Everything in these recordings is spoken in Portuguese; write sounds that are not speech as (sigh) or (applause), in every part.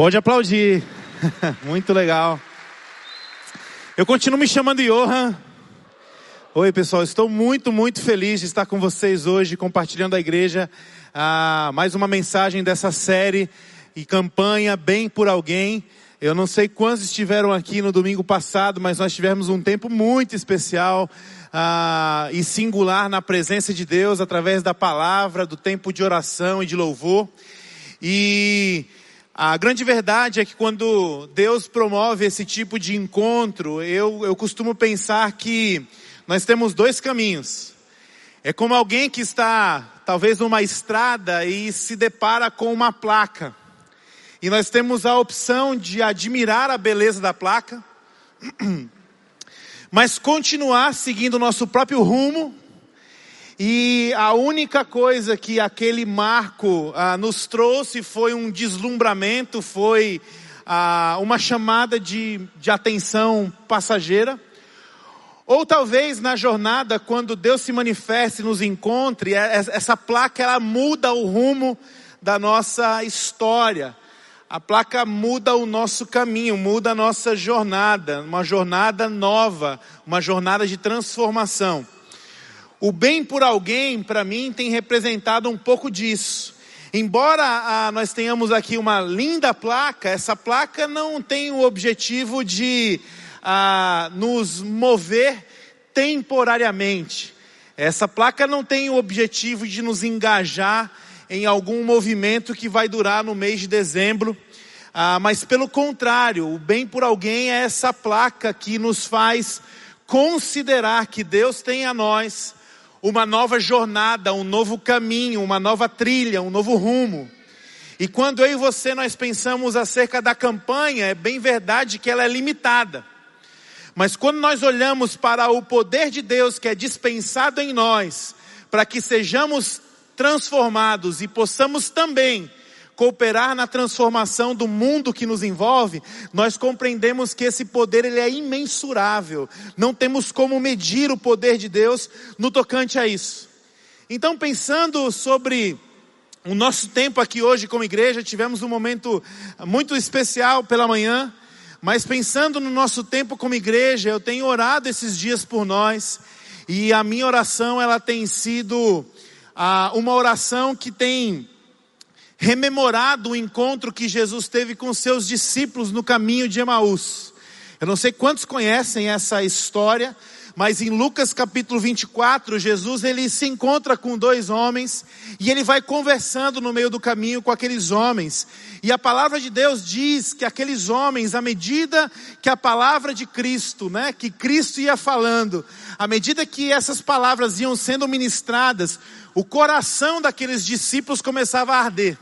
Pode aplaudir. (laughs) Muito legal. Eu continuo me chamando Johan. Oi, pessoal. Estou muito, muito feliz de estar com vocês hoje, compartilhando a igreja ah, mais uma mensagem dessa série e campanha Bem por Alguém. Eu não sei quantos estiveram aqui no domingo passado, mas nós tivemos um tempo muito especial ah, e singular na presença de Deus através da palavra, do tempo de oração e de louvor. E a grande verdade é que quando Deus promove esse tipo de encontro, eu, eu costumo pensar que nós temos dois caminhos. É como alguém que está talvez numa estrada e se depara com uma placa. E nós temos a opção de admirar a beleza da placa, (clears throat) mas continuar seguindo o nosso próprio rumo e a única coisa que aquele marco ah, nos trouxe foi um deslumbramento, foi ah, uma chamada de, de atenção passageira. Ou talvez na jornada, quando Deus se manifeste, nos encontre, é, é, essa placa ela muda o rumo da nossa história. A placa muda o nosso caminho, muda a nossa jornada, uma jornada nova, uma jornada de transformação. O bem por alguém, para mim, tem representado um pouco disso. Embora ah, nós tenhamos aqui uma linda placa, essa placa não tem o objetivo de ah, nos mover temporariamente. Essa placa não tem o objetivo de nos engajar em algum movimento que vai durar no mês de dezembro. Ah, mas pelo contrário, o bem por alguém é essa placa que nos faz considerar que Deus tem a nós uma nova jornada, um novo caminho, uma nova trilha, um novo rumo. E quando eu e você nós pensamos acerca da campanha, é bem verdade que ela é limitada. Mas quando nós olhamos para o poder de Deus que é dispensado em nós, para que sejamos transformados e possamos também cooperar na transformação do mundo que nos envolve, nós compreendemos que esse poder ele é imensurável. Não temos como medir o poder de Deus no tocante a isso. Então, pensando sobre o nosso tempo aqui hoje como igreja, tivemos um momento muito especial pela manhã, mas pensando no nosso tempo como igreja, eu tenho orado esses dias por nós, e a minha oração ela tem sido ah, uma oração que tem rememorado o encontro que Jesus teve com seus discípulos no caminho de Emaús. Eu não sei quantos conhecem essa história, mas em Lucas capítulo 24, Jesus ele se encontra com dois homens e ele vai conversando no meio do caminho com aqueles homens. E a palavra de Deus diz que aqueles homens, à medida que a palavra de Cristo, né, que Cristo ia falando, à medida que essas palavras iam sendo ministradas, o coração daqueles discípulos começava a arder.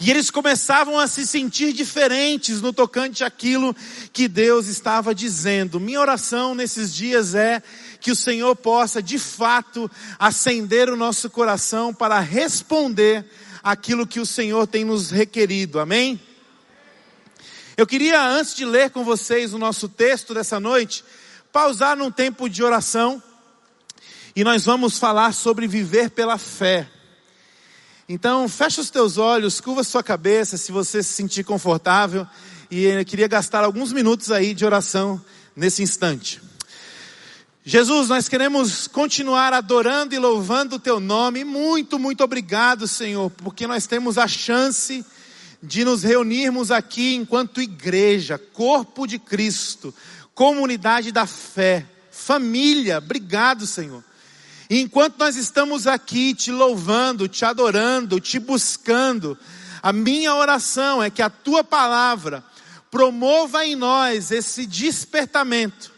E eles começavam a se sentir diferentes no tocante àquilo que Deus estava dizendo. Minha oração nesses dias é que o Senhor possa, de fato, acender o nosso coração para responder aquilo que o Senhor tem nos requerido. Amém? Eu queria, antes de ler com vocês o nosso texto dessa noite, pausar num tempo de oração e nós vamos falar sobre viver pela fé. Então, fecha os teus olhos, curva sua cabeça, se você se sentir confortável. E eu queria gastar alguns minutos aí de oração nesse instante. Jesus, nós queremos continuar adorando e louvando o teu nome. Muito, muito obrigado, Senhor, porque nós temos a chance de nos reunirmos aqui enquanto igreja, corpo de Cristo, comunidade da fé, família. Obrigado, Senhor. E enquanto nós estamos aqui te louvando, te adorando, te buscando, a minha oração é que a tua palavra promova em nós esse despertamento,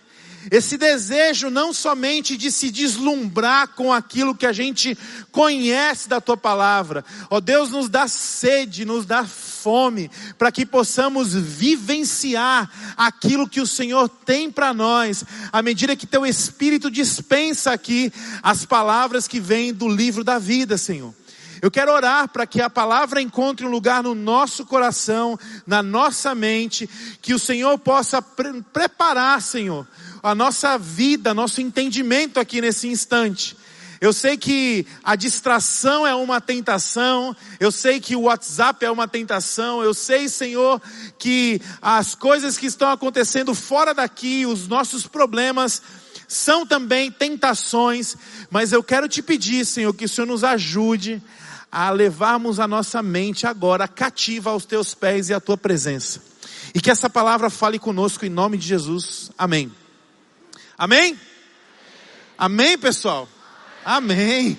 esse desejo não somente de se deslumbrar com aquilo que a gente conhece da tua palavra, ó Deus, nos dá sede, nos dá fome, para que possamos vivenciar aquilo que o Senhor tem para nós, à medida que teu Espírito dispensa aqui as palavras que vêm do livro da vida, Senhor. Eu quero orar para que a palavra encontre um lugar no nosso coração, na nossa mente, que o Senhor possa pre preparar, Senhor, a nossa vida, nosso entendimento aqui nesse instante Eu sei que a distração é uma tentação, eu sei que o WhatsApp é uma tentação, eu sei, Senhor, que as coisas que estão acontecendo fora daqui, os nossos problemas, são também tentações, mas eu quero te pedir, Senhor, que o Senhor nos ajude a levarmos a nossa mente agora cativa aos teus pés e à tua presença. E que essa palavra fale conosco em nome de Jesus. Amém. Amém? Amém, pessoal? Amém.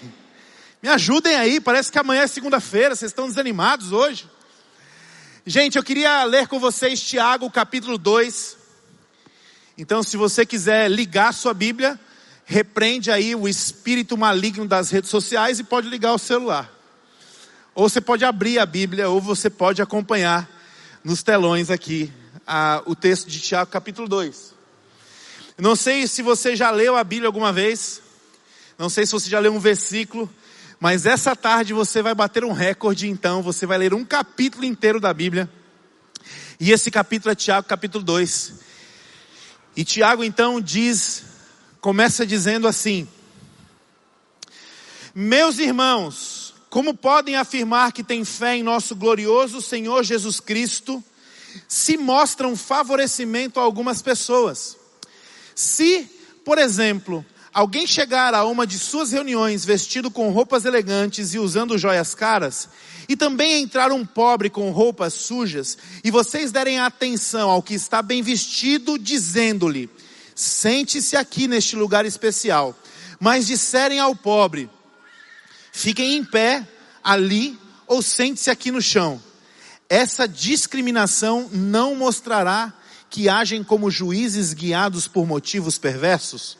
Me ajudem aí, parece que amanhã é segunda-feira, vocês estão desanimados hoje. Gente, eu queria ler com vocês Tiago capítulo 2. Então, se você quiser ligar sua Bíblia, repreende aí o espírito maligno das redes sociais e pode ligar o celular. Ou você pode abrir a Bíblia, ou você pode acompanhar nos telões aqui a, o texto de Tiago capítulo 2. Não sei se você já leu a Bíblia alguma vez. Não sei se você já leu um versículo, mas essa tarde você vai bater um recorde, então você vai ler um capítulo inteiro da Bíblia. E esse capítulo é Tiago, capítulo 2. E Tiago então diz, começa dizendo assim: Meus irmãos, como podem afirmar que têm fé em nosso glorioso Senhor Jesus Cristo, se mostram favorecimento a algumas pessoas? Se, por exemplo, alguém chegar a uma de suas reuniões vestido com roupas elegantes e usando joias caras, e também entrar um pobre com roupas sujas, e vocês derem atenção ao que está bem vestido, dizendo-lhe: sente-se aqui neste lugar especial, mas disserem ao pobre: fiquem em pé ali ou sente-se aqui no chão. Essa discriminação não mostrará que agem como juízes guiados por motivos perversos?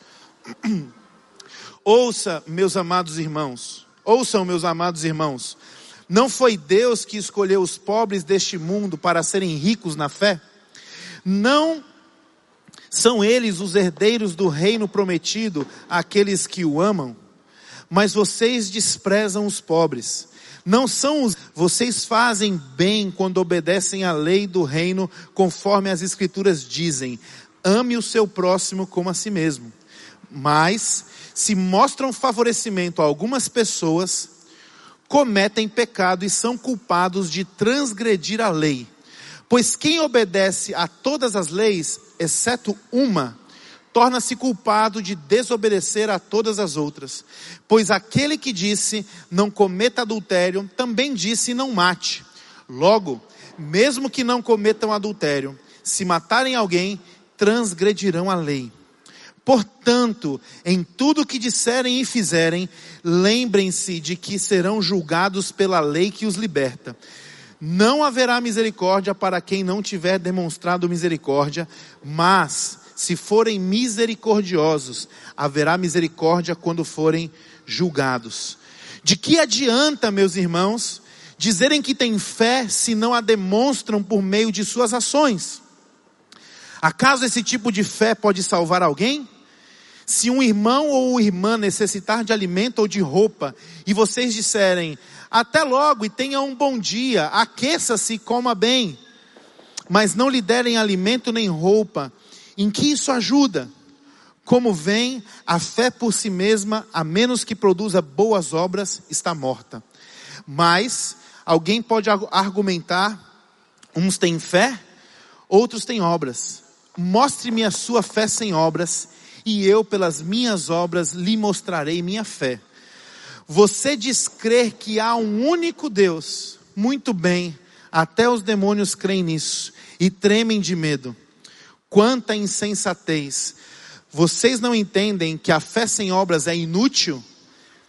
(clears throat) Ouça, meus amados irmãos, ouçam, meus amados irmãos, não foi Deus que escolheu os pobres deste mundo para serem ricos na fé? Não são eles os herdeiros do reino prometido àqueles que o amam? Mas vocês desprezam os pobres. Não são os. Vocês fazem bem quando obedecem à lei do reino, conforme as Escrituras dizem: ame o seu próximo como a si mesmo mas se mostram favorecimento a algumas pessoas, cometem pecado e são culpados de transgredir a lei. Pois quem obedece a todas as leis, exceto uma, torna-se culpado de desobedecer a todas as outras. Pois aquele que disse, não cometa adultério, também disse, não mate. Logo, mesmo que não cometam adultério, se matarem alguém, transgredirão a lei. Portanto, em tudo que disserem e fizerem, lembrem-se de que serão julgados pela lei que os liberta. Não haverá misericórdia para quem não tiver demonstrado misericórdia, mas, se forem misericordiosos, haverá misericórdia quando forem julgados. De que adianta, meus irmãos, dizerem que têm fé se não a demonstram por meio de suas ações? Acaso esse tipo de fé pode salvar alguém? Se um irmão ou irmã necessitar de alimento ou de roupa, e vocês disserem, até logo e tenha um bom dia, aqueça-se e coma bem, mas não lhe derem alimento nem roupa, em que isso ajuda? Como vem, a fé por si mesma, a menos que produza boas obras, está morta. Mas, alguém pode argumentar, uns têm fé, outros têm obras. Mostre-me a sua fé sem obras, e eu, pelas minhas obras, lhe mostrarei minha fé. Você diz crer que há um único Deus. Muito bem, até os demônios creem nisso e tremem de medo. Quanta insensatez! Vocês não entendem que a fé sem obras é inútil?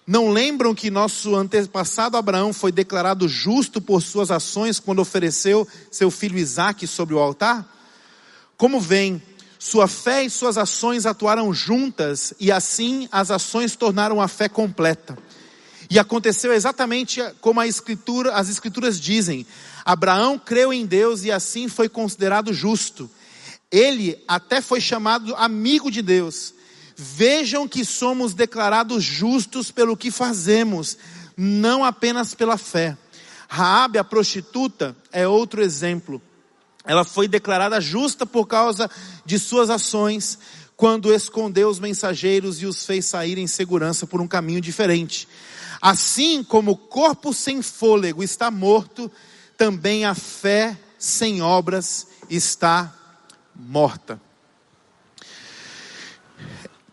Não lembram que nosso antepassado Abraão foi declarado justo por suas ações quando ofereceu seu filho Isaque sobre o altar? Como vem, sua fé e suas ações atuaram juntas e assim as ações tornaram a fé completa. E aconteceu exatamente como a escritura, as escrituras dizem. Abraão creu em Deus e assim foi considerado justo. Ele até foi chamado amigo de Deus. Vejam que somos declarados justos pelo que fazemos, não apenas pela fé. Raabe, a prostituta, é outro exemplo ela foi declarada justa por causa de suas ações, quando escondeu os mensageiros e os fez sair em segurança por um caminho diferente. Assim como o corpo sem fôlego está morto, também a fé sem obras está morta.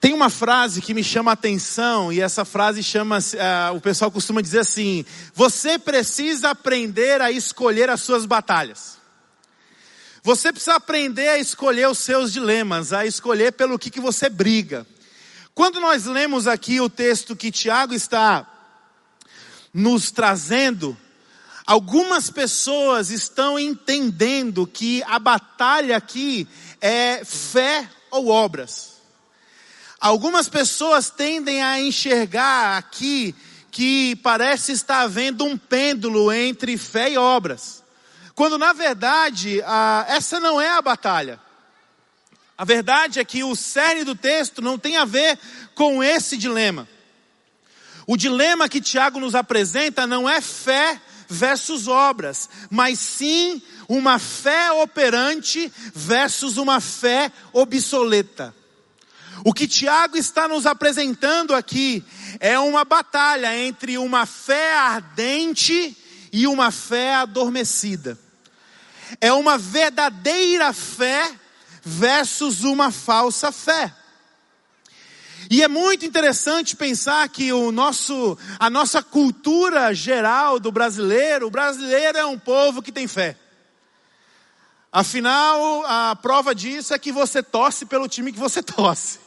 Tem uma frase que me chama a atenção, e essa frase chama, uh, o pessoal costuma dizer assim: você precisa aprender a escolher as suas batalhas. Você precisa aprender a escolher os seus dilemas, a escolher pelo que, que você briga. Quando nós lemos aqui o texto que Tiago está nos trazendo, algumas pessoas estão entendendo que a batalha aqui é fé ou obras. Algumas pessoas tendem a enxergar aqui que parece estar havendo um pêndulo entre fé e obras. Quando na verdade, essa não é a batalha. A verdade é que o cerne do texto não tem a ver com esse dilema. O dilema que Tiago nos apresenta não é fé versus obras, mas sim uma fé operante versus uma fé obsoleta. O que Tiago está nos apresentando aqui é uma batalha entre uma fé ardente e uma fé adormecida. É uma verdadeira fé versus uma falsa fé. E é muito interessante pensar que o nosso, a nossa cultura geral do brasileiro, o brasileiro é um povo que tem fé. Afinal, a prova disso é que você torce pelo time que você (laughs) torce.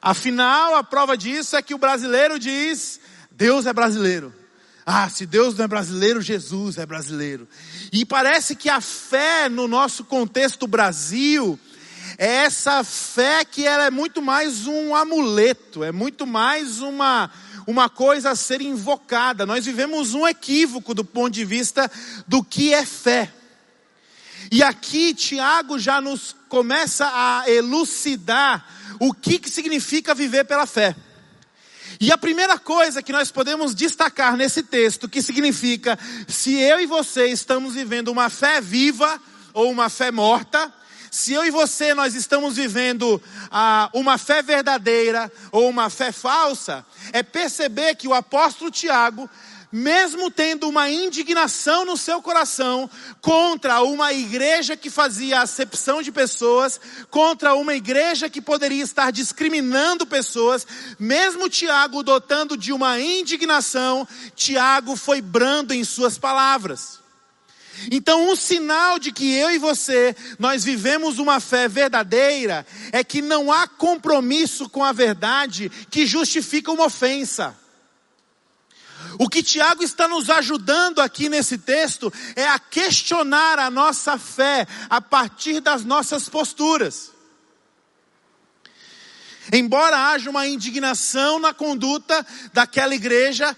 Afinal, a prova disso é que o brasileiro diz: Deus é brasileiro. Ah, se Deus não é brasileiro, Jesus é brasileiro. E parece que a fé no nosso contexto Brasil é essa fé que ela é muito mais um amuleto, é muito mais uma uma coisa a ser invocada. Nós vivemos um equívoco do ponto de vista do que é fé. E aqui Tiago já nos começa a elucidar o que, que significa viver pela fé. E a primeira coisa que nós podemos destacar nesse texto, que significa se eu e você estamos vivendo uma fé viva ou uma fé morta, se eu e você nós estamos vivendo ah, uma fé verdadeira ou uma fé falsa, é perceber que o apóstolo Tiago mesmo tendo uma indignação no seu coração contra uma igreja que fazia acepção de pessoas, contra uma igreja que poderia estar discriminando pessoas, mesmo Tiago dotando de uma indignação, Tiago foi brando em suas palavras. Então, um sinal de que eu e você, nós vivemos uma fé verdadeira, é que não há compromisso com a verdade que justifica uma ofensa. O que Tiago está nos ajudando aqui nesse texto é a questionar a nossa fé a partir das nossas posturas. Embora haja uma indignação na conduta daquela igreja,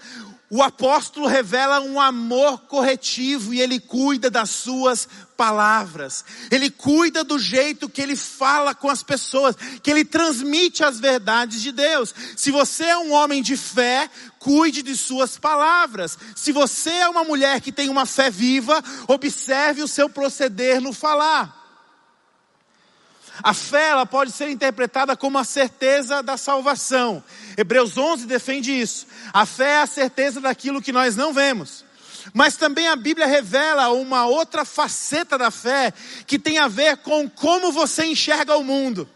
o apóstolo revela um amor corretivo e ele cuida das suas palavras. Ele cuida do jeito que ele fala com as pessoas, que ele transmite as verdades de Deus. Se você é um homem de fé, cuide de suas palavras. Se você é uma mulher que tem uma fé viva, observe o seu proceder no falar. A fé ela pode ser interpretada como a certeza da salvação. Hebreus 11 defende isso. A fé é a certeza daquilo que nós não vemos. Mas também a Bíblia revela uma outra faceta da fé que tem a ver com como você enxerga o mundo.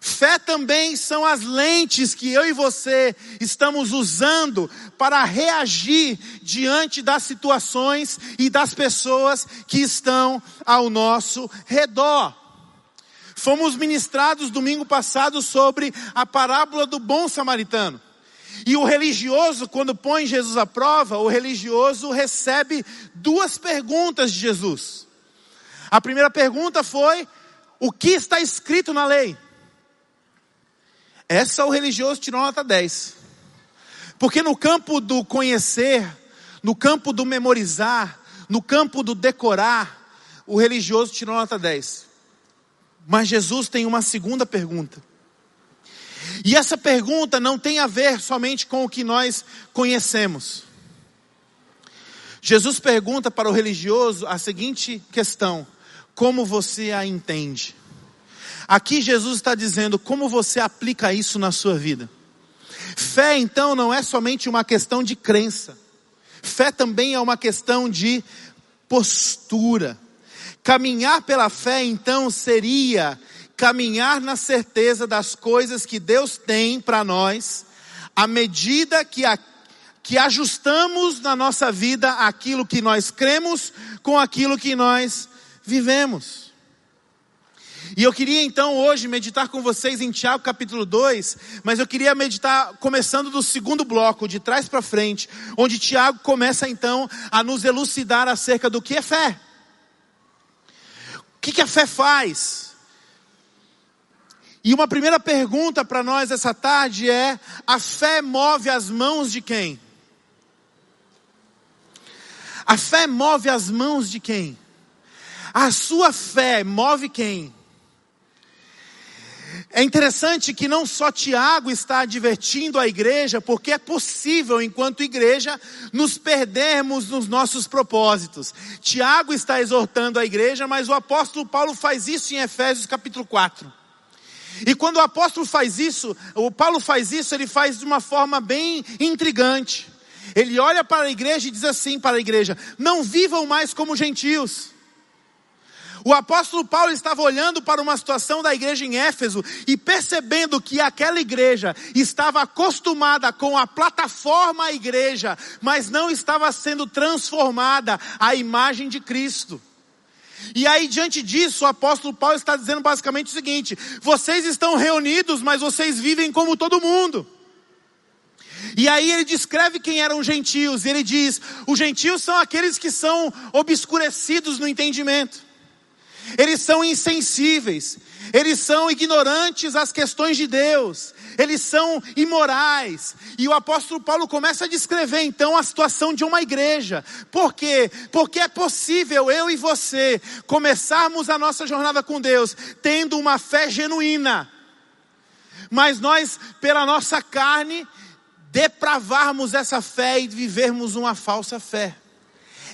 Fé também são as lentes que eu e você estamos usando para reagir diante das situações e das pessoas que estão ao nosso redor. Fomos ministrados domingo passado sobre a parábola do bom samaritano. E o religioso, quando põe Jesus à prova, o religioso recebe duas perguntas de Jesus. A primeira pergunta foi: o que está escrito na lei? Essa o religioso tirou nota 10. Porque no campo do conhecer, no campo do memorizar, no campo do decorar, o religioso tirou nota 10. Mas Jesus tem uma segunda pergunta. E essa pergunta não tem a ver somente com o que nós conhecemos. Jesus pergunta para o religioso a seguinte questão: como você a entende? Aqui Jesus está dizendo como você aplica isso na sua vida. Fé, então, não é somente uma questão de crença. Fé também é uma questão de postura. Caminhar pela fé, então, seria caminhar na certeza das coisas que Deus tem para nós, à medida que, a, que ajustamos na nossa vida aquilo que nós cremos com aquilo que nós vivemos. E eu queria então hoje meditar com vocês em Tiago capítulo 2, mas eu queria meditar começando do segundo bloco, de trás para frente, onde Tiago começa então a nos elucidar acerca do que é fé. O que, que a fé faz? E uma primeira pergunta para nós essa tarde é: a fé move as mãos de quem? A fé move as mãos de quem? A sua fé move quem? É interessante que não só Tiago está advertindo a igreja, porque é possível, enquanto igreja, nos perdermos nos nossos propósitos. Tiago está exortando a igreja, mas o apóstolo Paulo faz isso em Efésios capítulo 4. E quando o apóstolo faz isso, o Paulo faz isso, ele faz de uma forma bem intrigante. Ele olha para a igreja e diz assim para a igreja: Não vivam mais como gentios. O apóstolo Paulo estava olhando para uma situação da igreja em Éfeso e percebendo que aquela igreja estava acostumada com a plataforma igreja, mas não estava sendo transformada à imagem de Cristo. E aí, diante disso, o apóstolo Paulo está dizendo basicamente o seguinte: vocês estão reunidos, mas vocês vivem como todo mundo. E aí ele descreve quem eram os gentios, e ele diz: os gentios são aqueles que são obscurecidos no entendimento, eles são insensíveis, eles são ignorantes às questões de Deus, eles são imorais. E o apóstolo Paulo começa a descrever então a situação de uma igreja. Por quê? Porque é possível eu e você começarmos a nossa jornada com Deus tendo uma fé genuína, mas nós, pela nossa carne, depravarmos essa fé e vivermos uma falsa fé.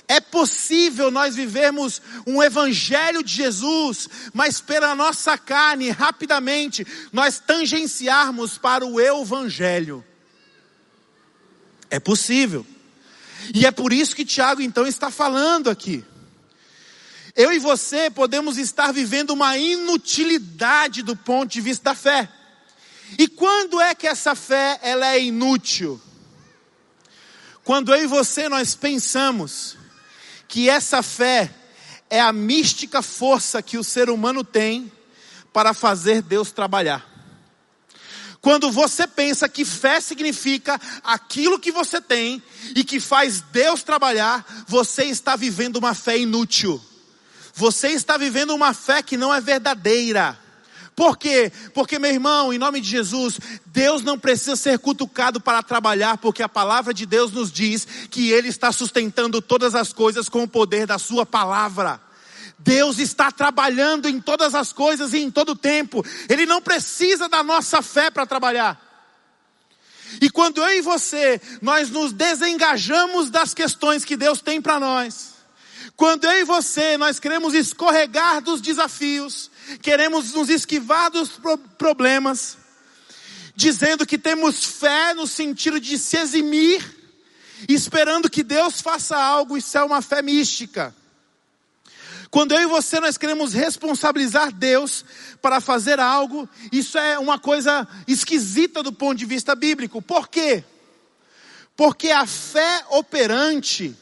É possível nós vivermos um evangelho de Jesus, mas pela nossa carne, rapidamente, nós tangenciarmos para o evangelho. É possível. E é por isso que Tiago então está falando aqui. Eu e você podemos estar vivendo uma inutilidade do ponto de vista da fé. E quando é que essa fé ela é inútil? Quando eu e você nós pensamos que essa fé é a mística força que o ser humano tem para fazer Deus trabalhar. Quando você pensa que fé significa aquilo que você tem e que faz Deus trabalhar, você está vivendo uma fé inútil. Você está vivendo uma fé que não é verdadeira. Por quê? Porque, meu irmão, em nome de Jesus, Deus não precisa ser cutucado para trabalhar, porque a palavra de Deus nos diz que Ele está sustentando todas as coisas com o poder da Sua palavra. Deus está trabalhando em todas as coisas e em todo o tempo. Ele não precisa da nossa fé para trabalhar. E quando eu e você, nós nos desengajamos das questões que Deus tem para nós, quando eu e você, nós queremos escorregar dos desafios, queremos nos esquivar dos problemas, dizendo que temos fé no sentido de se eximir, esperando que Deus faça algo, isso é uma fé mística. Quando eu e você nós queremos responsabilizar Deus para fazer algo, isso é uma coisa esquisita do ponto de vista bíblico. Por quê? Porque a fé operante,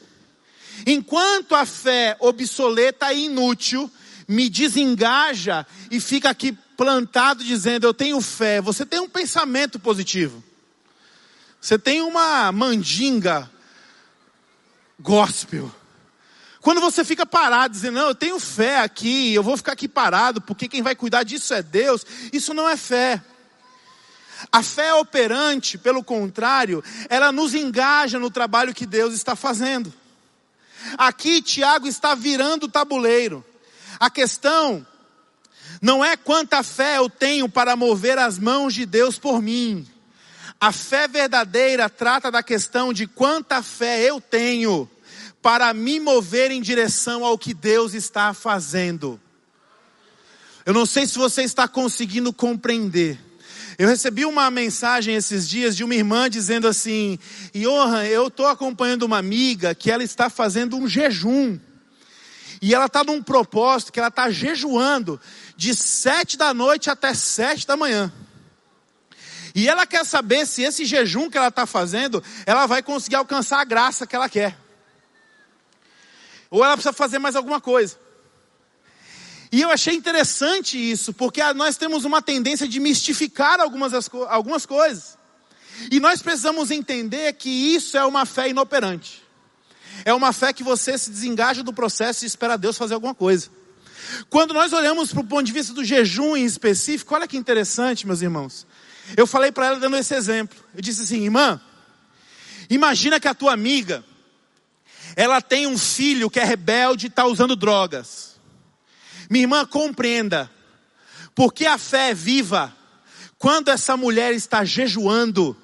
enquanto a fé obsoleta e inútil, me desengaja e fica aqui plantado dizendo: Eu tenho fé. Você tem um pensamento positivo. Você tem uma mandinga gospel. Quando você fica parado dizendo, não, eu tenho fé aqui, eu vou ficar aqui parado, porque quem vai cuidar disso é Deus, isso não é fé. A fé operante, pelo contrário, ela nos engaja no trabalho que Deus está fazendo. Aqui Tiago está virando o tabuleiro. A questão não é quanta fé eu tenho para mover as mãos de Deus por mim. A fé verdadeira trata da questão de quanta fé eu tenho para me mover em direção ao que Deus está fazendo. Eu não sei se você está conseguindo compreender. Eu recebi uma mensagem esses dias de uma irmã dizendo assim: Johan, eu estou acompanhando uma amiga que ela está fazendo um jejum. E ela está num propósito que ela está jejuando de sete da noite até sete da manhã. E ela quer saber se esse jejum que ela está fazendo, ela vai conseguir alcançar a graça que ela quer. Ou ela precisa fazer mais alguma coisa. E eu achei interessante isso, porque nós temos uma tendência de mistificar algumas, algumas coisas. E nós precisamos entender que isso é uma fé inoperante. É uma fé que você se desengaja do processo e espera Deus fazer alguma coisa. Quando nós olhamos para o ponto de vista do jejum em específico, olha que interessante, meus irmãos. Eu falei para ela dando esse exemplo. Eu disse assim, irmã, imagina que a tua amiga, ela tem um filho que é rebelde e está usando drogas. Minha irmã, compreenda, porque a fé é viva. Quando essa mulher está jejuando,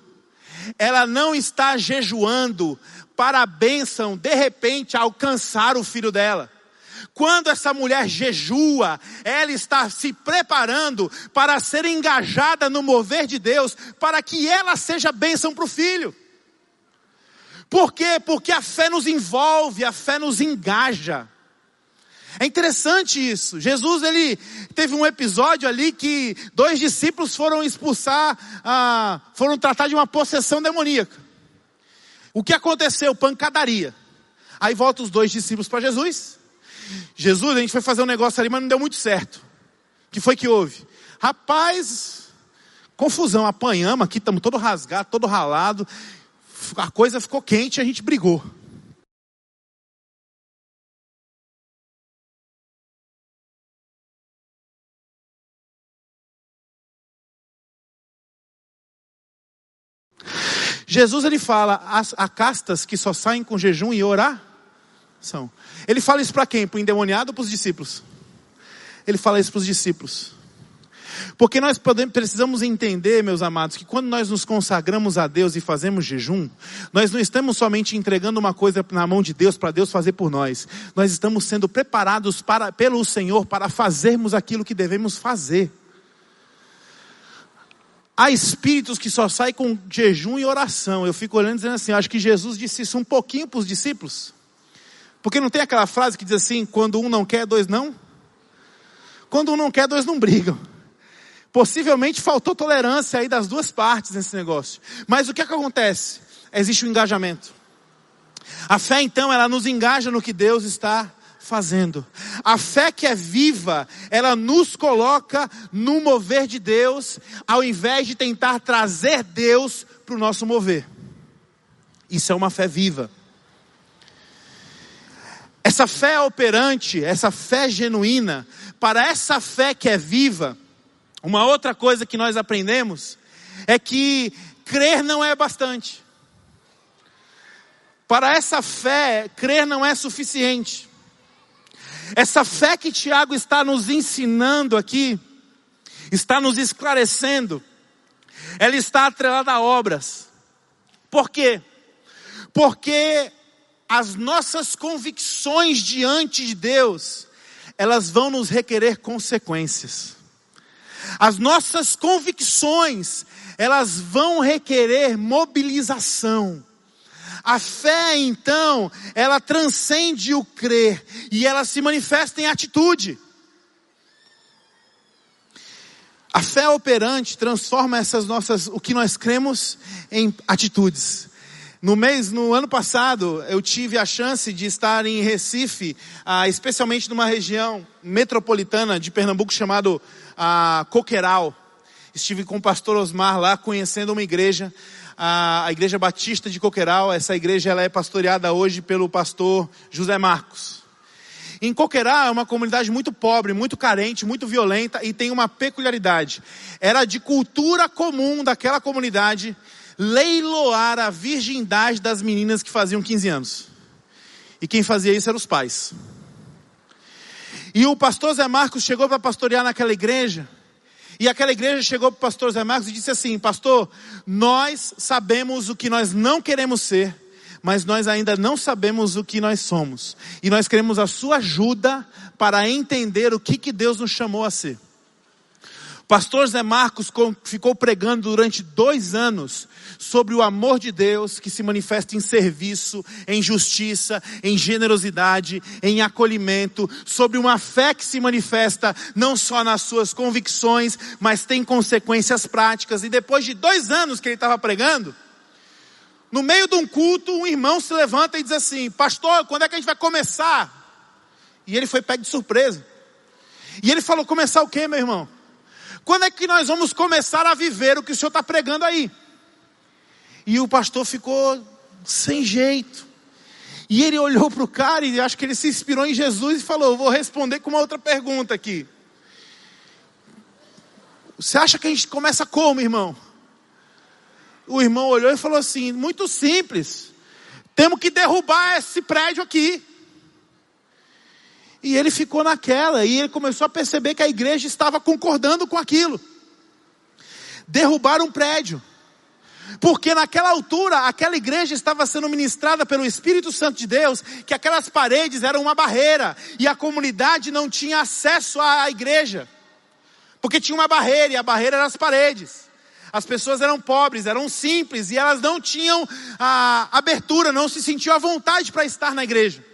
ela não está jejuando para a bênção, de repente, alcançar o filho dela. Quando essa mulher jejua, ela está se preparando para ser engajada no mover de Deus, para que ela seja bênção para o filho. Por quê? Porque a fé nos envolve, a fé nos engaja. É interessante isso. Jesus ele teve um episódio ali que dois discípulos foram expulsar, ah, foram tratar de uma possessão demoníaca. O que aconteceu? Pancadaria. Aí volta os dois discípulos para Jesus. Jesus, a gente foi fazer um negócio ali, mas não deu muito certo. O que foi que houve? Rapaz, confusão, apanhamos aqui, estamos todo rasgado, todo ralado. A coisa ficou quente, a gente brigou. Jesus ele fala, há castas que só saem com jejum e oração. Ele fala isso para quem? Para o endemoniado ou para os discípulos? Ele fala isso para os discípulos. Porque nós podemos, precisamos entender, meus amados, que quando nós nos consagramos a Deus e fazemos jejum, nós não estamos somente entregando uma coisa na mão de Deus para Deus fazer por nós. Nós estamos sendo preparados para, pelo Senhor para fazermos aquilo que devemos fazer. Há espíritos que só saem com jejum e oração. Eu fico olhando dizendo assim, acho que Jesus disse isso um pouquinho para os discípulos. Porque não tem aquela frase que diz assim, quando um não quer, dois não? Quando um não quer, dois não brigam. Possivelmente faltou tolerância aí das duas partes nesse negócio. Mas o que, é que acontece? Existe o um engajamento. A fé então, ela nos engaja no que Deus está fazendo. A fé que é viva, ela nos coloca no mover de Deus, ao invés de tentar trazer Deus para o nosso mover. Isso é uma fé viva. Essa fé operante, essa fé genuína, para essa fé que é viva, uma outra coisa que nós aprendemos é que crer não é bastante. Para essa fé, crer não é suficiente. Essa fé que Tiago está nos ensinando aqui, está nos esclarecendo, ela está atrelada a obras. Por quê? Porque as nossas convicções diante de Deus, elas vão nos requerer consequências. As nossas convicções, elas vão requerer mobilização. A fé, então, ela transcende o crer e ela se manifesta em atitude. A fé operante transforma essas nossas, o que nós cremos em atitudes. No mês, no ano passado, eu tive a chance de estar em Recife, ah, especialmente numa região metropolitana de Pernambuco chamado ah, Coqueiral. Estive com o pastor Osmar lá conhecendo uma igreja a, a Igreja Batista de Coqueiral. Essa igreja ela é pastoreada hoje pelo pastor José Marcos. Em Coqueiral é uma comunidade muito pobre, muito carente, muito violenta e tem uma peculiaridade. Era de cultura comum daquela comunidade leiloar a virgindade das meninas que faziam 15 anos. E quem fazia isso eram os pais. E o pastor Zé Marcos chegou para pastorear naquela igreja e aquela igreja chegou para o pastor Zé Marcos e disse assim: Pastor, nós sabemos o que nós não queremos ser, mas nós ainda não sabemos o que nós somos. E nós queremos a sua ajuda para entender o que, que Deus nos chamou a ser. Pastor Zé Marcos ficou pregando durante dois anos sobre o amor de Deus que se manifesta em serviço, em justiça, em generosidade, em acolhimento, sobre uma fé que se manifesta não só nas suas convicções, mas tem consequências práticas. E depois de dois anos que ele estava pregando, no meio de um culto, um irmão se levanta e diz assim: Pastor, quando é que a gente vai começar? E ele foi pego de surpresa. E ele falou: Começar o quê, meu irmão? Quando é que nós vamos começar a viver o que o senhor está pregando aí? E o pastor ficou sem jeito. E ele olhou para o cara e acho que ele se inspirou em Jesus e falou: Vou responder com uma outra pergunta aqui. Você acha que a gente começa como, irmão? O irmão olhou e falou assim: Muito simples. Temos que derrubar esse prédio aqui. E ele ficou naquela, e ele começou a perceber que a igreja estava concordando com aquilo. Derrubar um prédio. Porque naquela altura, aquela igreja estava sendo ministrada pelo Espírito Santo de Deus, que aquelas paredes eram uma barreira, e a comunidade não tinha acesso à igreja. Porque tinha uma barreira, e a barreira eram as paredes. As pessoas eram pobres, eram simples, e elas não tinham a abertura, não se sentiam à vontade para estar na igreja.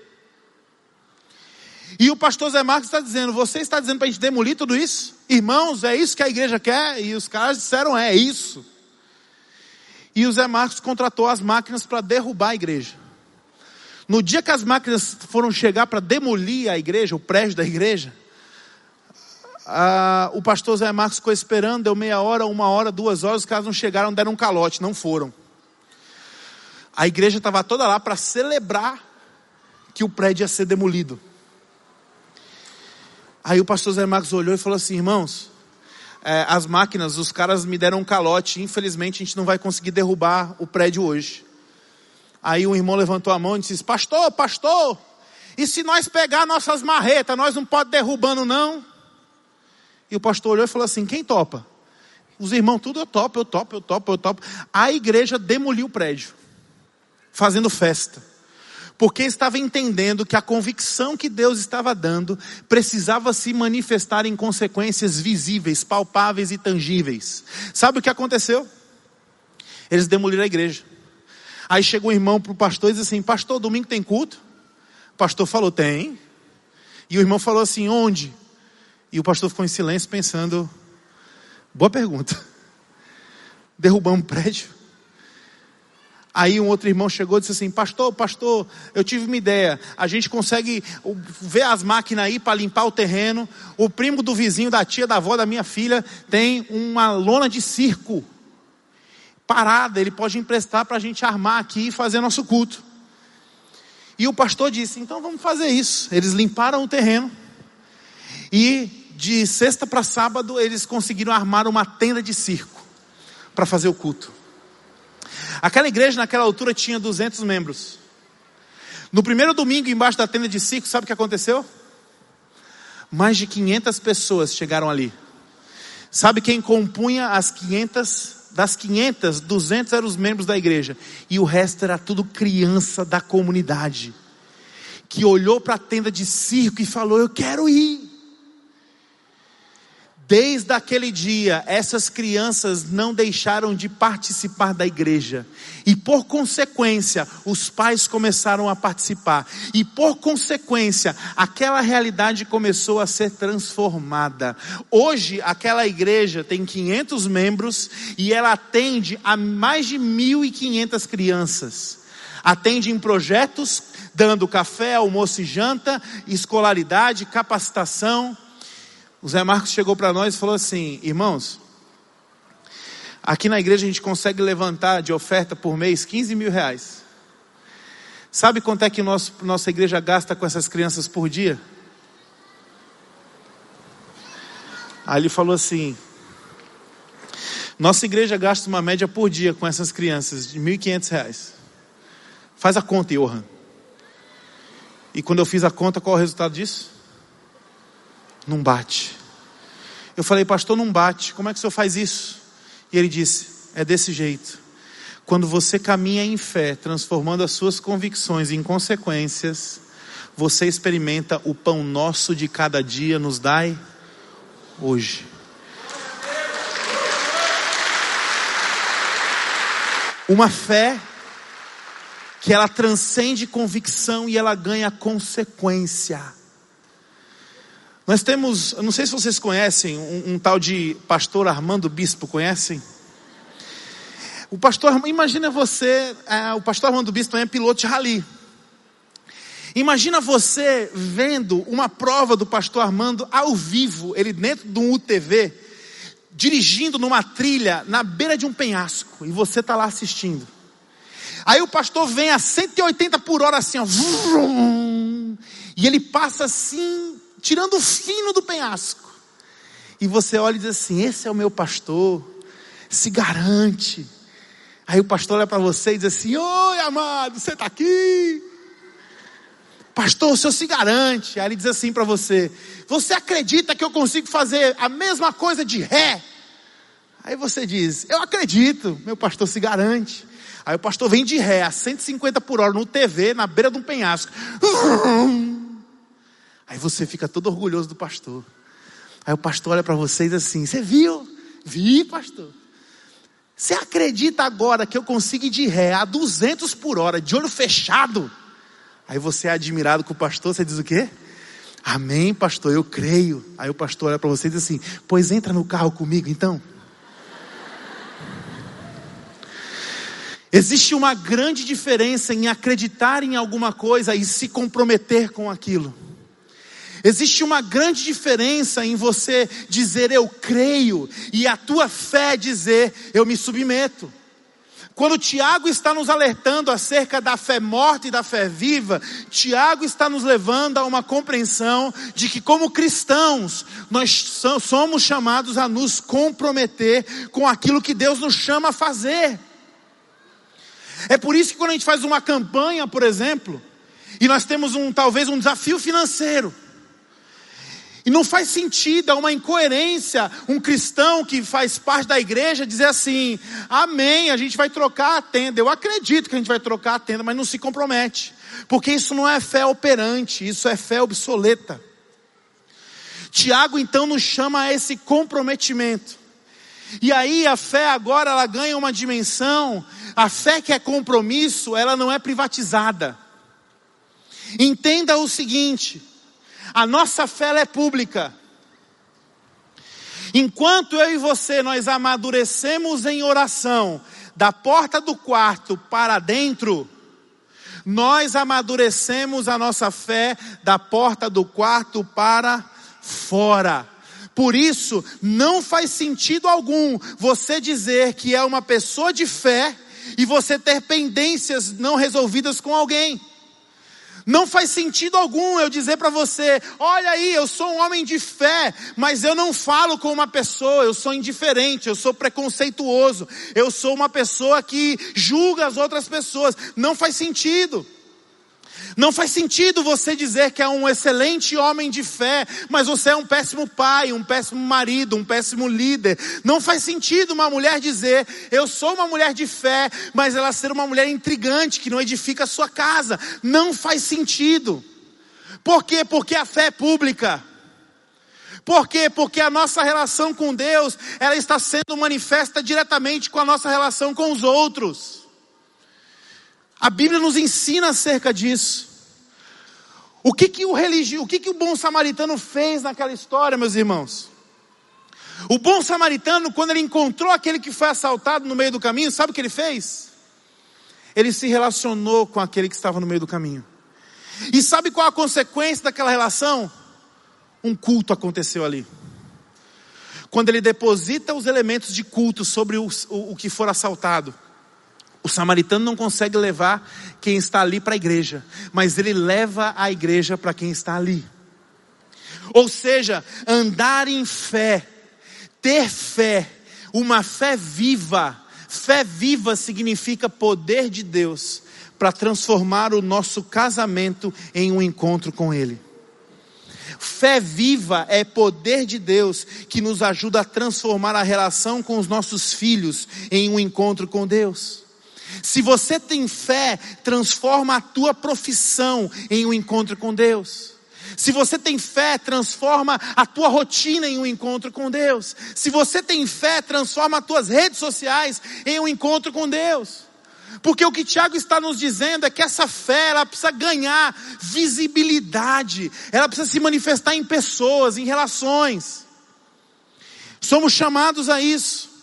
E o pastor Zé Marcos está dizendo: Você está dizendo para a gente demolir tudo isso? Irmãos, é isso que a igreja quer? E os caras disseram: É isso. E o Zé Marcos contratou as máquinas para derrubar a igreja. No dia que as máquinas foram chegar para demolir a igreja, o prédio da igreja, a, o pastor Zé Marcos ficou esperando, deu meia hora, uma hora, duas horas, os caras não chegaram, deram um calote, não foram. A igreja estava toda lá para celebrar que o prédio ia ser demolido. Aí o pastor Zé Marcos olhou e falou assim: irmãos, é, as máquinas, os caras me deram um calote, infelizmente a gente não vai conseguir derrubar o prédio hoje. Aí um irmão levantou a mão e disse: Pastor, pastor, e se nós pegar nossas marretas, nós não pode derrubando não? E o pastor olhou e falou assim: Quem topa? Os irmãos, tudo eu topo, eu topo, eu topo, eu topo. A igreja demoliu o prédio, fazendo festa porque estava entendendo que a convicção que Deus estava dando precisava se manifestar em consequências visíveis, palpáveis e tangíveis. Sabe o que aconteceu? Eles demoliram a igreja. Aí chegou um irmão para o pastor e disse assim: Pastor, domingo tem culto? O pastor falou: Tem. E o irmão falou assim: Onde? E o pastor ficou em silêncio pensando: Boa pergunta. (laughs) Derrubamos um prédio. Aí um outro irmão chegou e disse assim: Pastor, pastor, eu tive uma ideia. A gente consegue ver as máquinas aí para limpar o terreno. O primo do vizinho, da tia, da avó da minha filha tem uma lona de circo parada. Ele pode emprestar para a gente armar aqui e fazer nosso culto. E o pastor disse: Então vamos fazer isso. Eles limparam o terreno. E de sexta para sábado eles conseguiram armar uma tenda de circo para fazer o culto. Aquela igreja naquela altura tinha 200 membros. No primeiro domingo, embaixo da tenda de circo, sabe o que aconteceu? Mais de 500 pessoas chegaram ali. Sabe quem compunha as 500? Das 500, 200 eram os membros da igreja. E o resto era tudo criança da comunidade. Que olhou para a tenda de circo e falou: Eu quero ir. Desde aquele dia, essas crianças não deixaram de participar da igreja. E por consequência, os pais começaram a participar. E por consequência, aquela realidade começou a ser transformada. Hoje, aquela igreja tem 500 membros e ela atende a mais de 1.500 crianças. Atende em projetos, dando café, almoço e janta, escolaridade, capacitação o Zé Marcos chegou para nós e falou assim: irmãos, aqui na igreja a gente consegue levantar de oferta por mês 15 mil reais. Sabe quanto é que nosso, nossa igreja gasta com essas crianças por dia? Aí ele falou assim: nossa igreja gasta uma média por dia com essas crianças de 1.500 reais. Faz a conta, Johan. E quando eu fiz a conta, qual é o resultado disso? Não bate. Eu falei, pastor, não bate. Como é que o senhor faz isso? E ele disse: é desse jeito. Quando você caminha em fé, transformando as suas convicções em consequências, você experimenta o pão nosso de cada dia, nos dai hoje. Uma fé que ela transcende convicção e ela ganha consequência. Nós temos, eu não sei se vocês conhecem, um, um tal de pastor Armando Bispo, conhecem? O pastor, imagina você, é, o pastor Armando Bispo é piloto de rally. Imagina você vendo uma prova do pastor Armando ao vivo, ele dentro de um UTV, dirigindo numa trilha na beira de um penhasco, e você está lá assistindo. Aí o pastor vem a 180 por hora assim, ó, vrum, e ele passa assim, tirando o fino do penhasco. E você olha e diz assim: Esse é o meu pastor, se garante. Aí o pastor olha para você e diz assim: Oi, amado, você está aqui? Pastor, o senhor se garante. Aí ele diz assim para você: Você acredita que eu consigo fazer a mesma coisa de ré? Aí você diz: Eu acredito, meu pastor se garante. Aí o pastor vem de ré a 150 por hora no TV, na beira de um penhasco. (laughs) Aí você fica todo orgulhoso do pastor. Aí o pastor olha para você diz assim: Você viu? Vi, pastor. Você acredita agora que eu consigo ir de ré a 200 por hora, de olho fechado? Aí você é admirado com o pastor, você diz o quê? Amém, pastor, eu creio. Aí o pastor olha para você e diz assim: Pois entra no carro comigo então. Existe uma grande diferença em acreditar em alguma coisa e se comprometer com aquilo. Existe uma grande diferença em você dizer eu creio e a tua fé dizer eu me submeto. Quando Tiago está nos alertando acerca da fé morta e da fé viva, Tiago está nos levando a uma compreensão de que, como cristãos, nós somos chamados a nos comprometer com aquilo que Deus nos chama a fazer. É por isso que, quando a gente faz uma campanha, por exemplo, e nós temos um talvez um desafio financeiro, e não faz sentido, é uma incoerência um cristão que faz parte da igreja dizer assim: Amém, a gente vai trocar a tenda. Eu acredito que a gente vai trocar a tenda, mas não se compromete, porque isso não é fé operante, isso é fé obsoleta. Tiago então nos chama a esse comprometimento. E aí a fé agora ela ganha uma dimensão, a fé que é compromisso, ela não é privatizada. Entenda o seguinte, a nossa fé é pública. Enquanto eu e você nós amadurecemos em oração, da porta do quarto para dentro, nós amadurecemos a nossa fé da porta do quarto para fora. Por isso, não faz sentido algum você dizer que é uma pessoa de fé e você ter pendências não resolvidas com alguém. Não faz sentido algum eu dizer para você: olha aí, eu sou um homem de fé, mas eu não falo com uma pessoa, eu sou indiferente, eu sou preconceituoso, eu sou uma pessoa que julga as outras pessoas. Não faz sentido. Não faz sentido você dizer que é um excelente homem de fé, mas você é um péssimo pai, um péssimo marido, um péssimo líder. Não faz sentido uma mulher dizer, eu sou uma mulher de fé, mas ela ser uma mulher intrigante que não edifica a sua casa. Não faz sentido. Por quê? Porque a fé é pública. Por quê? Porque a nossa relação com Deus, ela está sendo manifesta diretamente com a nossa relação com os outros. A Bíblia nos ensina acerca disso. O que que o religio, o que que o bom samaritano fez naquela história, meus irmãos? O bom samaritano, quando ele encontrou aquele que foi assaltado no meio do caminho, sabe o que ele fez? Ele se relacionou com aquele que estava no meio do caminho. E sabe qual a consequência daquela relação? Um culto aconteceu ali. Quando ele deposita os elementos de culto sobre o, o, o que for assaltado, o samaritano não consegue levar quem está ali para a igreja, mas ele leva a igreja para quem está ali. Ou seja, andar em fé, ter fé, uma fé viva. Fé viva significa poder de Deus para transformar o nosso casamento em um encontro com Ele. Fé viva é poder de Deus que nos ajuda a transformar a relação com os nossos filhos em um encontro com Deus. Se você tem fé, transforma a tua profissão em um encontro com Deus. Se você tem fé, transforma a tua rotina em um encontro com Deus. Se você tem fé, transforma as tuas redes sociais em um encontro com Deus. Porque o que Tiago está nos dizendo é que essa fé, ela precisa ganhar visibilidade, ela precisa se manifestar em pessoas, em relações. Somos chamados a isso.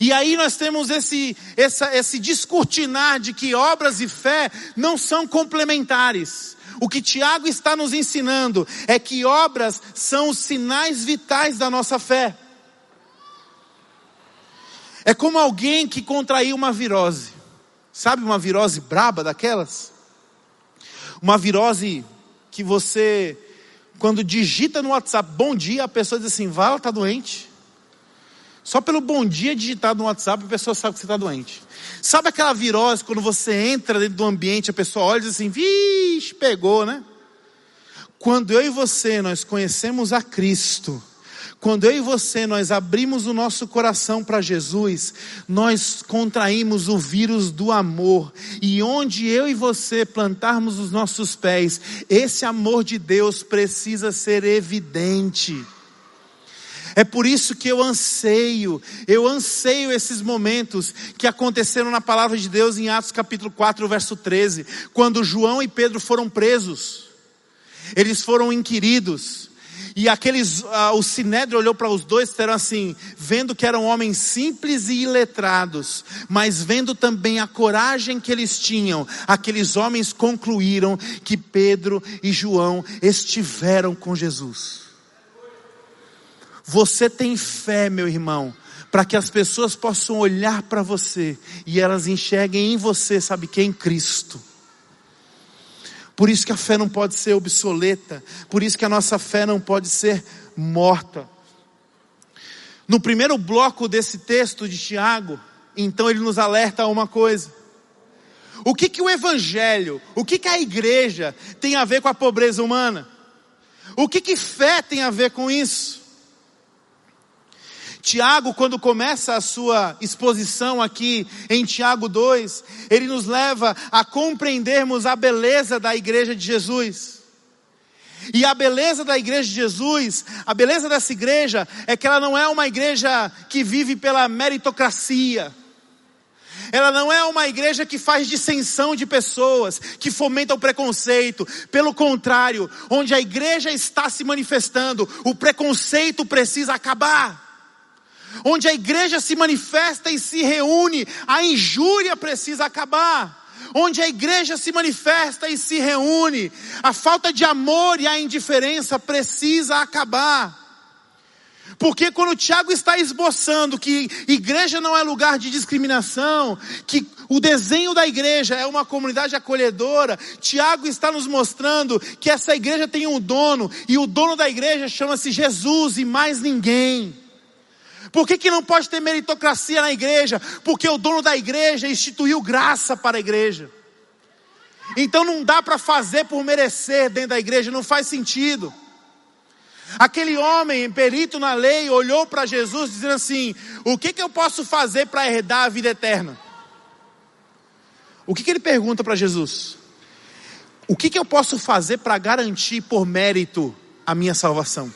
E aí nós temos esse, essa, esse descortinar de que obras e fé não são complementares. O que Tiago está nos ensinando é que obras são os sinais vitais da nossa fé. É como alguém que contraiu uma virose. Sabe uma virose braba daquelas? Uma virose que você, quando digita no WhatsApp bom dia, a pessoa diz assim: Vala, está doente. Só pelo bom dia digitado no WhatsApp, a pessoa sabe que você está doente. Sabe aquela virose quando você entra dentro do ambiente, a pessoa olha e diz assim: vixe, pegou, né? Quando eu e você nós conhecemos a Cristo, quando eu e você nós abrimos o nosso coração para Jesus, nós contraímos o vírus do amor. E onde eu e você plantarmos os nossos pés, esse amor de Deus precisa ser evidente. É por isso que eu anseio, eu anseio esses momentos que aconteceram na palavra de Deus em Atos capítulo 4, verso 13, quando João e Pedro foram presos. Eles foram inquiridos. E aqueles, uh, o Sinédrio olhou para os dois disseram assim, vendo que eram homens simples e iletrados, mas vendo também a coragem que eles tinham, aqueles homens concluíram que Pedro e João estiveram com Jesus. Você tem fé, meu irmão, para que as pessoas possam olhar para você e elas enxerguem em você, sabe quem? Cristo. Por isso que a fé não pode ser obsoleta, por isso que a nossa fé não pode ser morta. No primeiro bloco desse texto de Tiago, então ele nos alerta a uma coisa. O que que o evangelho, o que que a igreja tem a ver com a pobreza humana? O que que fé tem a ver com isso? Tiago, quando começa a sua exposição aqui em Tiago 2, ele nos leva a compreendermos a beleza da igreja de Jesus. E a beleza da igreja de Jesus, a beleza dessa igreja é que ela não é uma igreja que vive pela meritocracia. Ela não é uma igreja que faz dissensão de pessoas, que fomenta o preconceito. Pelo contrário, onde a igreja está se manifestando, o preconceito precisa acabar onde a igreja se manifesta e se reúne, a injúria precisa acabar. Onde a igreja se manifesta e se reúne, a falta de amor e a indiferença precisa acabar. Porque quando Tiago está esboçando que igreja não é lugar de discriminação, que o desenho da igreja é uma comunidade acolhedora, Tiago está nos mostrando que essa igreja tem um dono, e o dono da igreja chama-se Jesus e mais ninguém. Por que, que não pode ter meritocracia na igreja? Porque o dono da igreja instituiu graça para a igreja. Então não dá para fazer por merecer dentro da igreja, não faz sentido. Aquele homem, perito na lei, olhou para Jesus dizendo assim: O que, que eu posso fazer para herdar a vida eterna? O que, que ele pergunta para Jesus? O que, que eu posso fazer para garantir por mérito a minha salvação?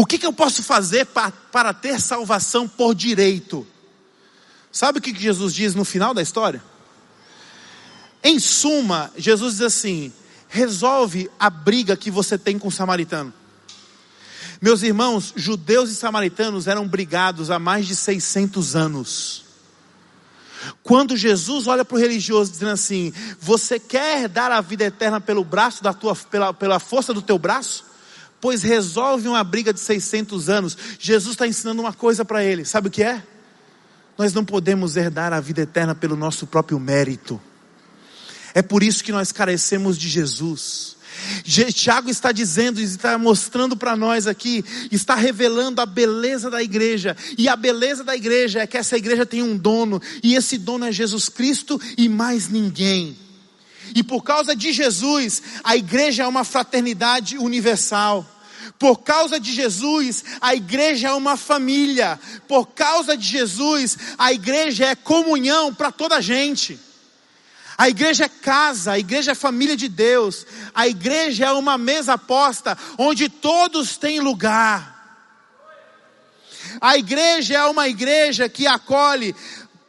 O que, que eu posso fazer para, para ter salvação por direito? Sabe o que, que Jesus diz no final da história? Em suma, Jesus diz assim: resolve a briga que você tem com o samaritano. Meus irmãos, judeus e samaritanos eram brigados há mais de 600 anos. Quando Jesus olha para o religioso dizendo assim: Você quer dar a vida eterna pelo braço da tua, pela, pela força do teu braço? Pois resolve uma briga de 600 anos. Jesus está ensinando uma coisa para ele: sabe o que é? Nós não podemos herdar a vida eterna pelo nosso próprio mérito. É por isso que nós carecemos de Jesus. Tiago está dizendo, está mostrando para nós aqui, está revelando a beleza da igreja. E a beleza da igreja é que essa igreja tem um dono, e esse dono é Jesus Cristo e mais ninguém. E por causa de Jesus, a igreja é uma fraternidade universal. Por causa de Jesus, a igreja é uma família. Por causa de Jesus, a igreja é comunhão para toda a gente. A igreja é casa, a igreja é família de Deus. A igreja é uma mesa posta onde todos têm lugar. A igreja é uma igreja que acolhe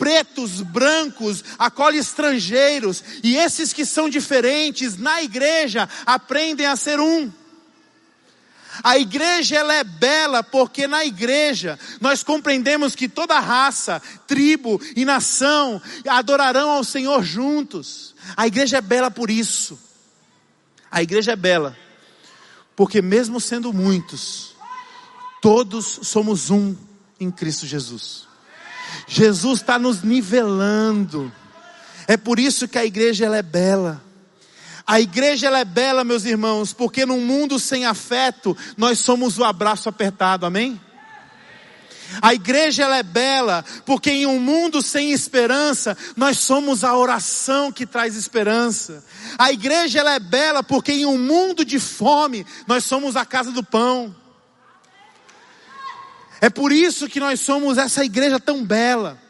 pretos, brancos, acolhe estrangeiros, e esses que são diferentes na igreja aprendem a ser um. A igreja ela é bela porque na igreja nós compreendemos que toda raça, tribo e nação adorarão ao Senhor juntos. A igreja é bela por isso. A igreja é bela porque mesmo sendo muitos, todos somos um em Cristo Jesus. Jesus está nos nivelando. É por isso que a igreja ela é bela. A igreja ela é bela, meus irmãos, porque num mundo sem afeto, nós somos o abraço apertado, amém? A igreja ela é bela, porque em um mundo sem esperança, nós somos a oração que traz esperança. A igreja ela é bela, porque em um mundo de fome, nós somos a casa do pão. É por isso que nós somos essa igreja tão bela.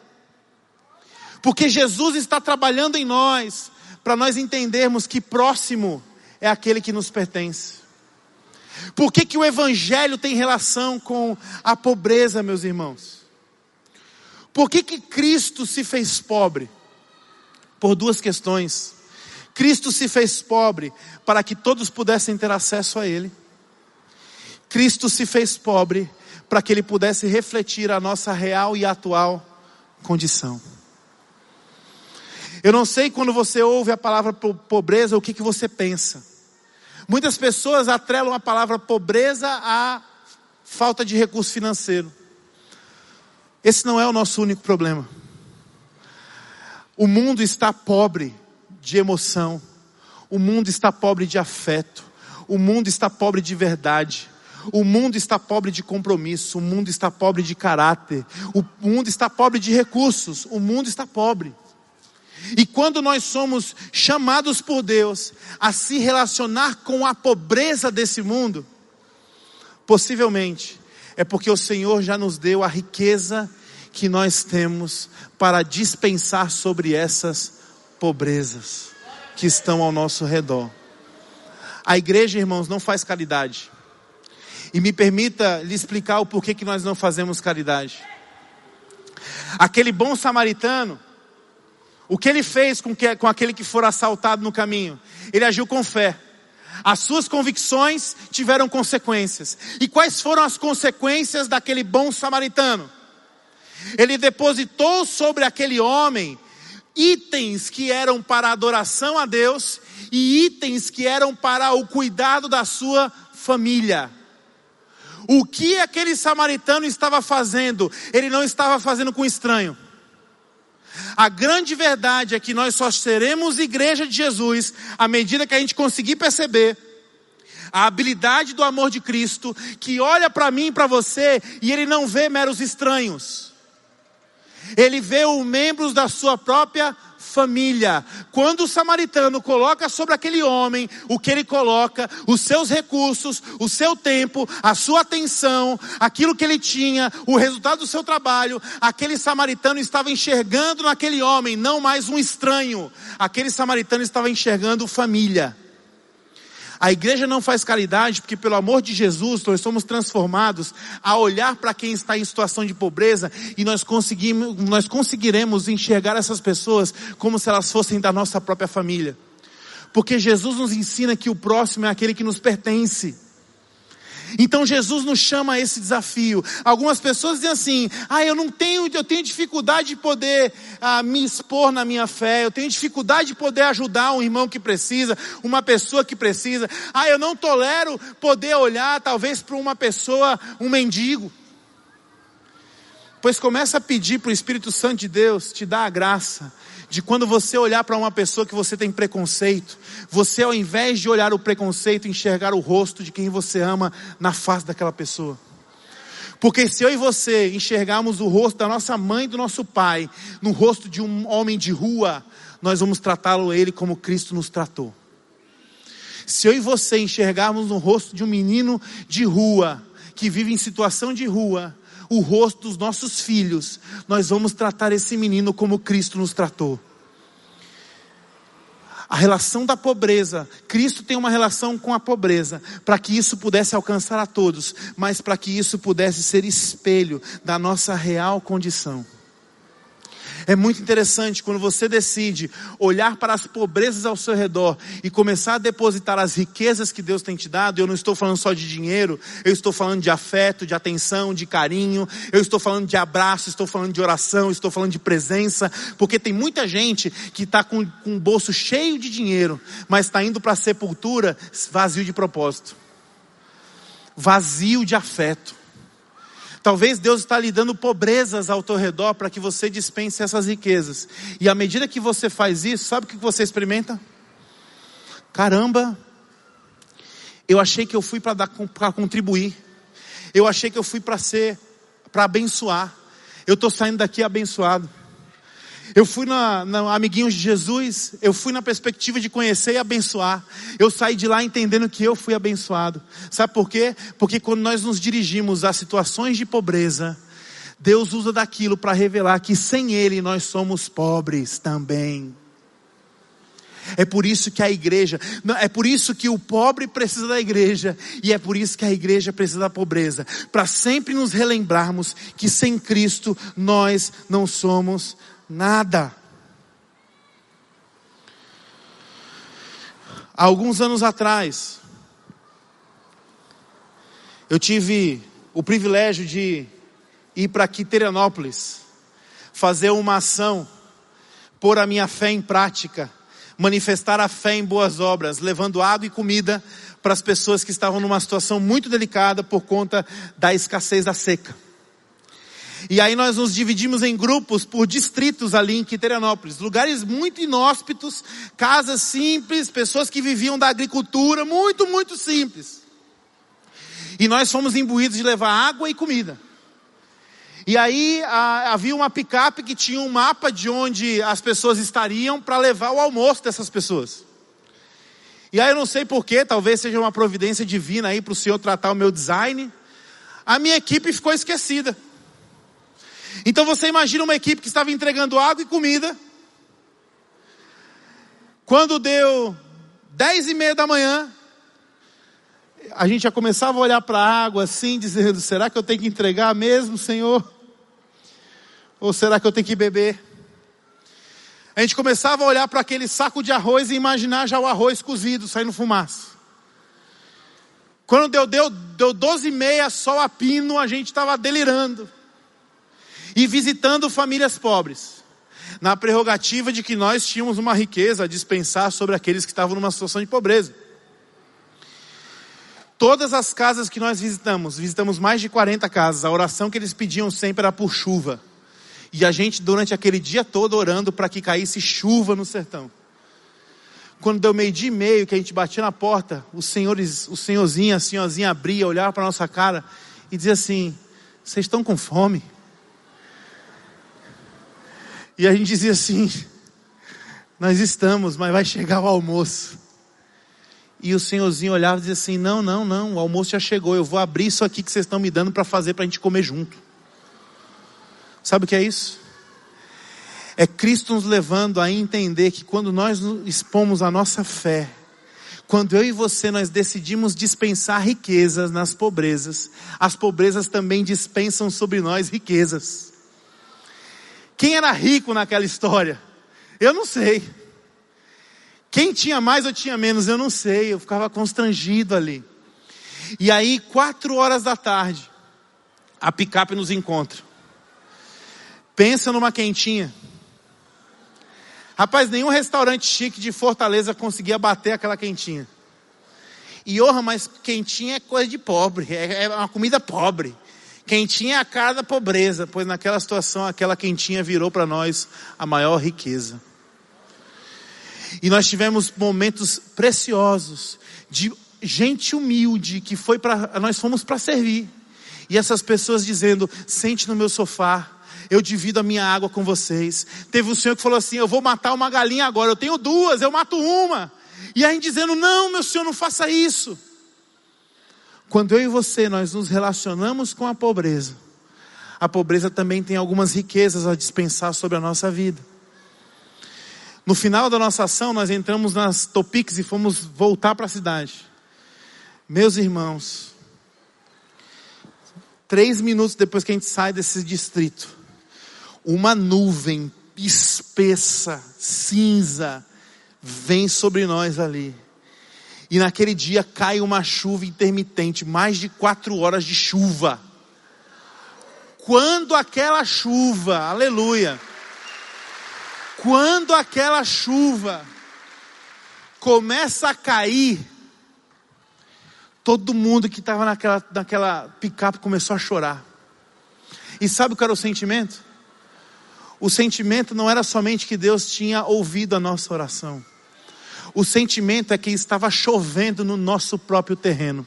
Porque Jesus está trabalhando em nós, para nós entendermos que próximo é aquele que nos pertence. Por que, que o Evangelho tem relação com a pobreza, meus irmãos? Por que, que Cristo se fez pobre? Por duas questões. Cristo se fez pobre para que todos pudessem ter acesso a Ele. Cristo se fez pobre para que ele pudesse refletir a nossa real e atual condição. Eu não sei quando você ouve a palavra pobreza, o que, que você pensa. Muitas pessoas atrelam a palavra pobreza à falta de recurso financeiro. Esse não é o nosso único problema. O mundo está pobre de emoção. O mundo está pobre de afeto. O mundo está pobre de verdade. O mundo está pobre de compromisso, o mundo está pobre de caráter, o mundo está pobre de recursos, o mundo está pobre. E quando nós somos chamados por Deus a se relacionar com a pobreza desse mundo, possivelmente é porque o Senhor já nos deu a riqueza que nós temos para dispensar sobre essas pobrezas que estão ao nosso redor. A igreja, irmãos, não faz caridade. E me permita lhe explicar o porquê que nós não fazemos caridade. Aquele bom samaritano, o que ele fez com, que, com aquele que for assaltado no caminho? Ele agiu com fé. As suas convicções tiveram consequências. E quais foram as consequências daquele bom samaritano? Ele depositou sobre aquele homem itens que eram para adoração a Deus e itens que eram para o cuidado da sua família. O que aquele samaritano estava fazendo? Ele não estava fazendo com estranho. A grande verdade é que nós só seremos igreja de Jesus à medida que a gente conseguir perceber a habilidade do amor de Cristo, que olha para mim e para você e ele não vê meros estranhos. Ele vê os membros da sua própria família. Quando o samaritano coloca sobre aquele homem o que ele coloca, os seus recursos, o seu tempo, a sua atenção, aquilo que ele tinha, o resultado do seu trabalho, aquele samaritano estava enxergando naquele homem não mais um estranho, aquele samaritano estava enxergando família. A igreja não faz caridade porque, pelo amor de Jesus, nós somos transformados a olhar para quem está em situação de pobreza e nós, conseguimos, nós conseguiremos enxergar essas pessoas como se elas fossem da nossa própria família. Porque Jesus nos ensina que o próximo é aquele que nos pertence. Então Jesus nos chama a esse desafio. Algumas pessoas dizem assim: ah, eu não tenho, eu tenho dificuldade de poder ah, me expor na minha fé, eu tenho dificuldade de poder ajudar um irmão que precisa, uma pessoa que precisa. Ah, eu não tolero poder olhar talvez para uma pessoa, um mendigo. Pois começa a pedir para o Espírito Santo de Deus te dar a graça de quando você olhar para uma pessoa que você tem preconceito, você ao invés de olhar o preconceito, enxergar o rosto de quem você ama na face daquela pessoa. Porque se eu e você enxergarmos o rosto da nossa mãe do nosso pai no rosto de um homem de rua, nós vamos tratá-lo ele como Cristo nos tratou. Se eu e você enxergarmos no rosto de um menino de rua, que vive em situação de rua, o rosto dos nossos filhos, nós vamos tratar esse menino como Cristo nos tratou. A relação da pobreza, Cristo tem uma relação com a pobreza, para que isso pudesse alcançar a todos, mas para que isso pudesse ser espelho da nossa real condição. É muito interessante quando você decide olhar para as pobrezas ao seu redor e começar a depositar as riquezas que Deus tem te dado. Eu não estou falando só de dinheiro, eu estou falando de afeto, de atenção, de carinho, eu estou falando de abraço, estou falando de oração, estou falando de presença, porque tem muita gente que está com, com o bolso cheio de dinheiro, mas está indo para a sepultura vazio de propósito, vazio de afeto. Talvez Deus está lhe dando pobrezas ao teu redor para que você dispense essas riquezas. E à medida que você faz isso, sabe o que você experimenta? Caramba, eu achei que eu fui para contribuir. Eu achei que eu fui para ser, para abençoar. Eu estou saindo daqui abençoado. Eu fui na, na Amiguinhos de Jesus, eu fui na perspectiva de conhecer e abençoar. Eu saí de lá entendendo que eu fui abençoado. Sabe por quê? Porque quando nós nos dirigimos a situações de pobreza, Deus usa daquilo para revelar que sem Ele nós somos pobres também. É por isso que a igreja, é por isso que o pobre precisa da igreja, e é por isso que a igreja precisa da pobreza, para sempre nos relembrarmos que sem Cristo nós não somos Nada. Há alguns anos atrás, eu tive o privilégio de ir para Quiterianópolis, fazer uma ação, pôr a minha fé em prática, manifestar a fé em boas obras, levando água e comida para as pessoas que estavam numa situação muito delicada por conta da escassez da seca. E aí nós nos dividimos em grupos por distritos ali em Quiterianópolis, lugares muito inóspitos, casas simples, pessoas que viviam da agricultura, muito, muito simples. E nós fomos imbuídos de levar água e comida. E aí a, havia uma picape que tinha um mapa de onde as pessoas estariam para levar o almoço dessas pessoas. E aí eu não sei porquê, talvez seja uma providência divina aí para o Senhor tratar o meu design. A minha equipe ficou esquecida. Então você imagina uma equipe que estava entregando água e comida. Quando deu dez e meia da manhã, a gente já começava a olhar para a água assim, dizendo: será que eu tenho que entregar mesmo, Senhor? Ou será que eu tenho que beber? A gente começava a olhar para aquele saco de arroz e imaginar já o arroz cozido, saindo fumaça. Quando deu, deu, deu 12 e meia, sol a pino, a gente estava delirando e visitando famílias pobres, na prerrogativa de que nós tínhamos uma riqueza a dispensar sobre aqueles que estavam numa situação de pobreza. Todas as casas que nós visitamos, visitamos mais de 40 casas, a oração que eles pediam sempre era por chuva. E a gente, durante aquele dia todo, orando para que caísse chuva no sertão. Quando deu meio-dia e meio, que a gente batia na porta, os senhores, o senhorzinho, a senhorzinha abria, olhava para nossa cara e dizia assim: Vocês estão com fome? E a gente dizia assim: (laughs) Nós estamos, mas vai chegar o almoço. E o senhorzinho olhava e dizia assim: Não, não, não, o almoço já chegou. Eu vou abrir isso aqui que vocês estão me dando para fazer para a gente comer junto. Sabe o que é isso? É Cristo nos levando a entender que quando nós expomos a nossa fé, quando eu e você nós decidimos dispensar riquezas nas pobrezas, as pobrezas também dispensam sobre nós riquezas. Quem era rico naquela história? Eu não sei. Quem tinha mais ou tinha menos? Eu não sei. Eu ficava constrangido ali. E aí, quatro horas da tarde, a picape nos encontra. Pensa numa quentinha. Rapaz, nenhum restaurante chique de Fortaleza conseguia bater aquela quentinha. E orra, mas quentinha é coisa de pobre, é, é uma comida pobre. Quentinha é a cara da pobreza, pois naquela situação aquela quentinha virou para nós a maior riqueza. E nós tivemos momentos preciosos de gente humilde que foi para nós fomos para servir. E essas pessoas dizendo: "Sente no meu sofá, eu divido a minha água com vocês". Teve um senhor que falou assim: "Eu vou matar uma galinha agora, eu tenho duas, eu mato uma". E aí dizendo: "Não, meu senhor, não faça isso". Quando eu e você nós nos relacionamos com a pobreza, a pobreza também tem algumas riquezas a dispensar sobre a nossa vida. No final da nossa ação, nós entramos nas Topics e fomos voltar para a cidade. Meus irmãos, três minutos depois que a gente sai desse distrito, uma nuvem espessa, cinza, vem sobre nós ali. E naquele dia cai uma chuva intermitente, mais de quatro horas de chuva. Quando aquela chuva, aleluia, quando aquela chuva começa a cair, todo mundo que estava naquela, naquela picape começou a chorar. E sabe qual era o sentimento? O sentimento não era somente que Deus tinha ouvido a nossa oração. O sentimento é que estava chovendo no nosso próprio terreno.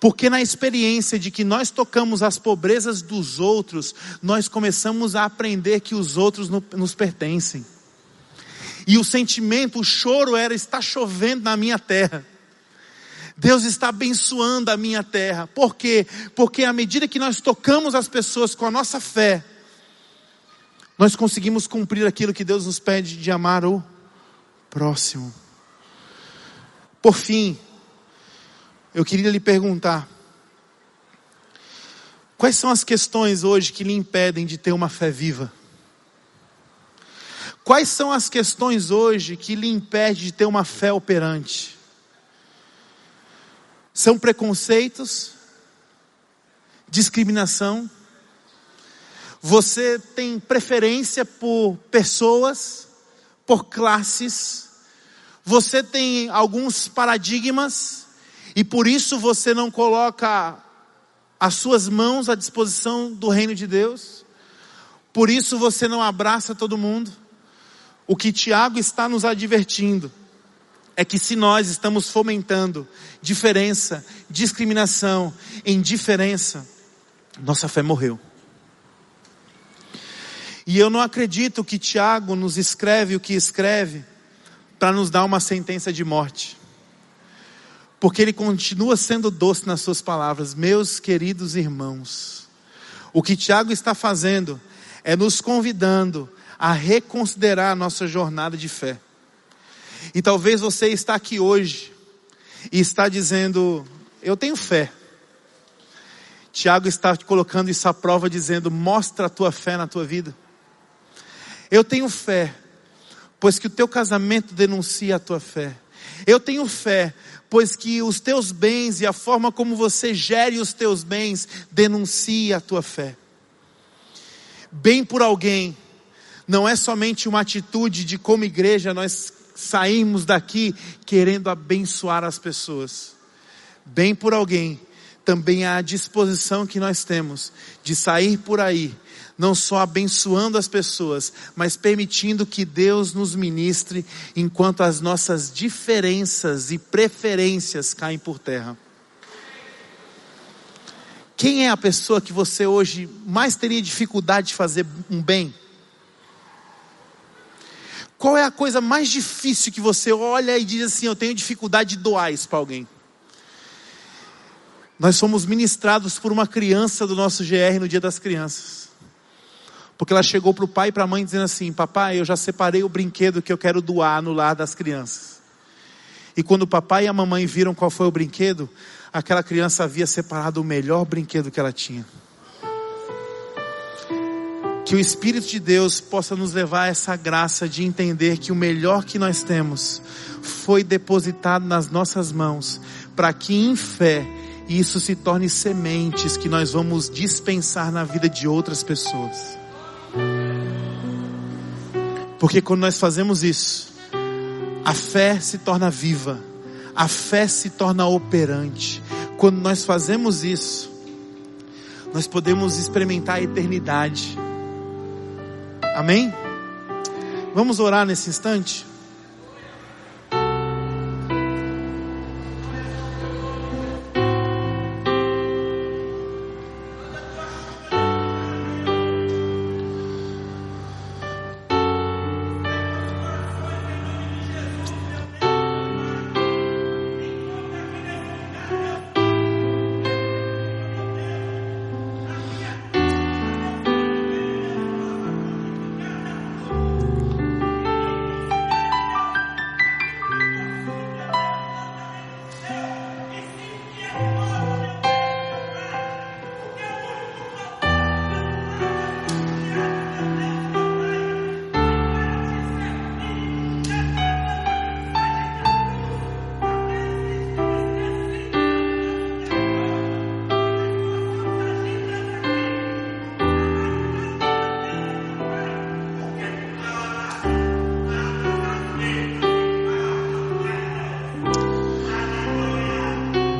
Porque na experiência de que nós tocamos as pobrezas dos outros, nós começamos a aprender que os outros nos pertencem. E o sentimento, o choro era: está chovendo na minha terra. Deus está abençoando a minha terra. Por quê? Porque à medida que nós tocamos as pessoas com a nossa fé, nós conseguimos cumprir aquilo que Deus nos pede de amar o próximo. Por fim, eu queria lhe perguntar: quais são as questões hoje que lhe impedem de ter uma fé viva? Quais são as questões hoje que lhe impedem de ter uma fé operante? São preconceitos? Discriminação? Você tem preferência por pessoas, por classes? Você tem alguns paradigmas e por isso você não coloca as suas mãos à disposição do reino de Deus. Por isso você não abraça todo mundo. O que Tiago está nos advertindo é que se nós estamos fomentando diferença, discriminação, indiferença, nossa fé morreu. E eu não acredito que Tiago nos escreve o que escreve para nos dar uma sentença de morte. Porque ele continua sendo doce nas suas palavras, meus queridos irmãos. O que Tiago está fazendo é nos convidando a reconsiderar a nossa jornada de fé. E talvez você está aqui hoje e está dizendo: Eu tenho fé. Tiago está te colocando isso à prova, dizendo: Mostra a tua fé na tua vida. Eu tenho fé pois que o teu casamento denuncia a tua fé. Eu tenho fé, pois que os teus bens e a forma como você gere os teus bens denuncia a tua fé. Bem por alguém não é somente uma atitude de como igreja nós saímos daqui querendo abençoar as pessoas. Bem por alguém também é a disposição que nós temos de sair por aí não só abençoando as pessoas, mas permitindo que Deus nos ministre enquanto as nossas diferenças e preferências caem por terra. Quem é a pessoa que você hoje mais teria dificuldade de fazer um bem? Qual é a coisa mais difícil que você olha e diz assim: Eu tenho dificuldade de doar isso para alguém? Nós somos ministrados por uma criança do nosso GR no Dia das Crianças. Porque ela chegou para o pai e para a mãe dizendo assim: Papai, eu já separei o brinquedo que eu quero doar no lar das crianças. E quando o papai e a mamãe viram qual foi o brinquedo, aquela criança havia separado o melhor brinquedo que ela tinha. Que o Espírito de Deus possa nos levar a essa graça de entender que o melhor que nós temos foi depositado nas nossas mãos, para que em fé isso se torne sementes que nós vamos dispensar na vida de outras pessoas. Porque quando nós fazemos isso, a fé se torna viva, a fé se torna operante. Quando nós fazemos isso, nós podemos experimentar a eternidade. Amém? Vamos orar nesse instante?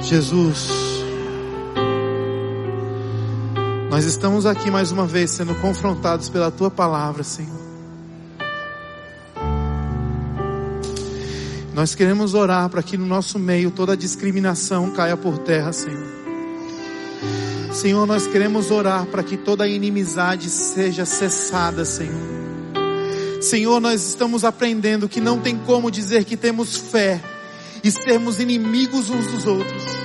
Jesus, nós estamos aqui mais uma vez sendo confrontados pela tua palavra, Senhor. Nós queremos orar para que no nosso meio toda discriminação caia por terra, Senhor. Senhor, nós queremos orar para que toda inimizade seja cessada, Senhor. Senhor, nós estamos aprendendo que não tem como dizer que temos fé e sermos inimigos uns dos outros.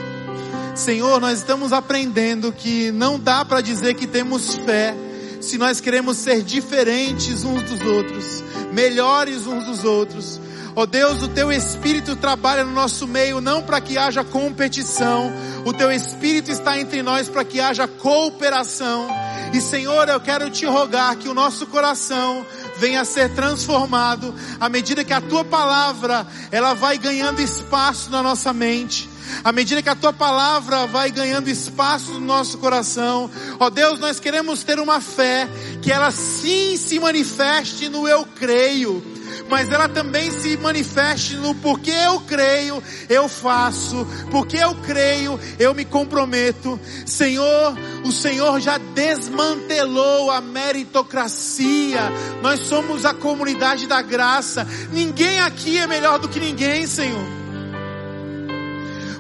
Senhor, nós estamos aprendendo que não dá para dizer que temos fé se nós queremos ser diferentes uns dos outros, melhores uns dos outros, Ó oh Deus, o teu espírito trabalha no nosso meio não para que haja competição, o teu espírito está entre nós para que haja cooperação. E Senhor, eu quero te rogar que o nosso coração venha a ser transformado à medida que a tua palavra ela vai ganhando espaço na nossa mente. À medida que a tua palavra vai ganhando espaço no nosso coração, ó Deus, nós queremos ter uma fé que ela sim se manifeste no eu creio mas ela também se manifeste no porque eu creio, eu faço, porque eu creio, eu me comprometo. Senhor, o Senhor já desmantelou a meritocracia. Nós somos a comunidade da graça. Ninguém aqui é melhor do que ninguém, Senhor.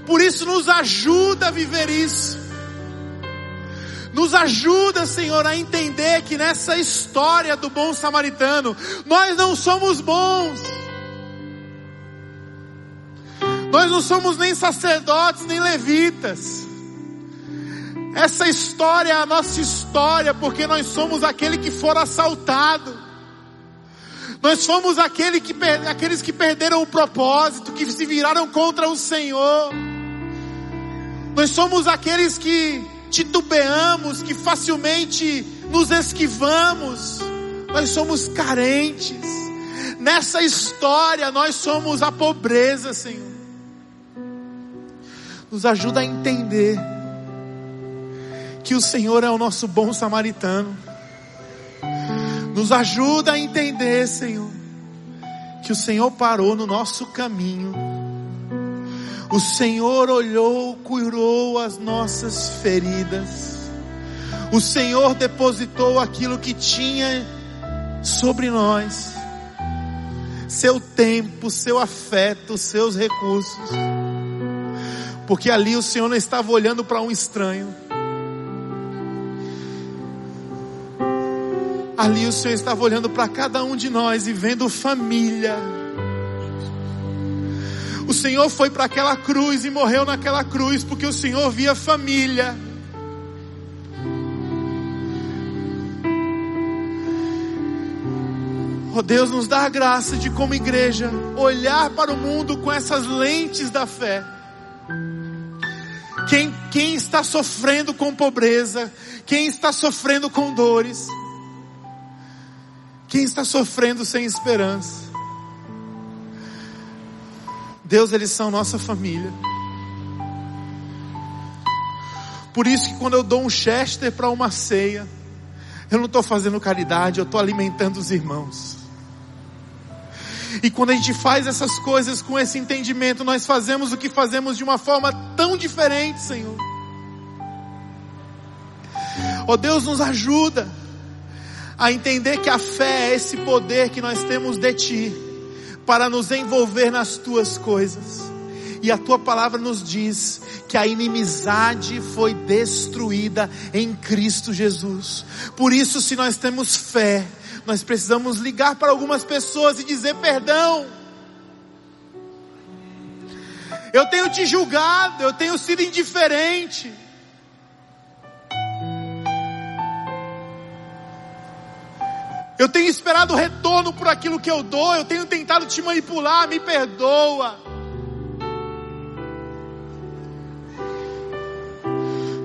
Por isso nos ajuda a viver isso. Nos ajuda, Senhor, a entender que nessa história do bom samaritano, nós não somos bons. Nós não somos nem sacerdotes, nem levitas. Essa história é a nossa história, porque nós somos aquele que for assaltado. Nós fomos aquele que, aqueles que perderam o propósito, que se viraram contra o Senhor. Nós somos aqueles que titubeamos, que facilmente nos esquivamos. Nós somos carentes. Nessa história nós somos a pobreza, Senhor. Nos ajuda a entender que o Senhor é o nosso bom samaritano. Nos ajuda a entender, Senhor, que o Senhor parou no nosso caminho o Senhor olhou, curou as nossas feridas. O Senhor depositou aquilo que tinha sobre nós. Seu tempo, seu afeto, seus recursos. Porque ali o Senhor não estava olhando para um estranho. Ali o Senhor estava olhando para cada um de nós e vendo família o Senhor foi para aquela cruz e morreu naquela cruz porque o Senhor via família. Oh Deus, nos dá a graça de, como igreja, olhar para o mundo com essas lentes da fé. Quem, quem está sofrendo com pobreza, quem está sofrendo com dores, quem está sofrendo sem esperança. Deus, eles são nossa família. Por isso que quando eu dou um Chester para uma ceia, eu não estou fazendo caridade, eu estou alimentando os irmãos. E quando a gente faz essas coisas com esse entendimento, nós fazemos o que fazemos de uma forma tão diferente, Senhor. Oh Deus, nos ajuda a entender que a fé é esse poder que nós temos de Ti para nos envolver nas tuas coisas. E a tua palavra nos diz que a inimizade foi destruída em Cristo Jesus. Por isso, se nós temos fé, nós precisamos ligar para algumas pessoas e dizer perdão. Eu tenho te julgado, eu tenho sido indiferente. Eu tenho esperado retorno por aquilo que eu dou. Eu tenho tentado te manipular. Me perdoa.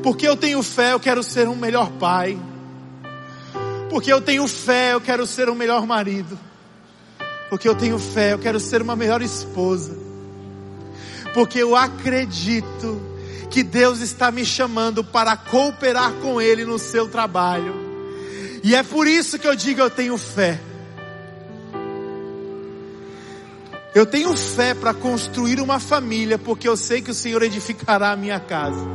Porque eu tenho fé, eu quero ser um melhor pai. Porque eu tenho fé, eu quero ser um melhor marido. Porque eu tenho fé, eu quero ser uma melhor esposa. Porque eu acredito que Deus está me chamando para cooperar com Ele no seu trabalho. E é por isso que eu digo eu tenho fé. Eu tenho fé para construir uma família, porque eu sei que o Senhor edificará a minha casa.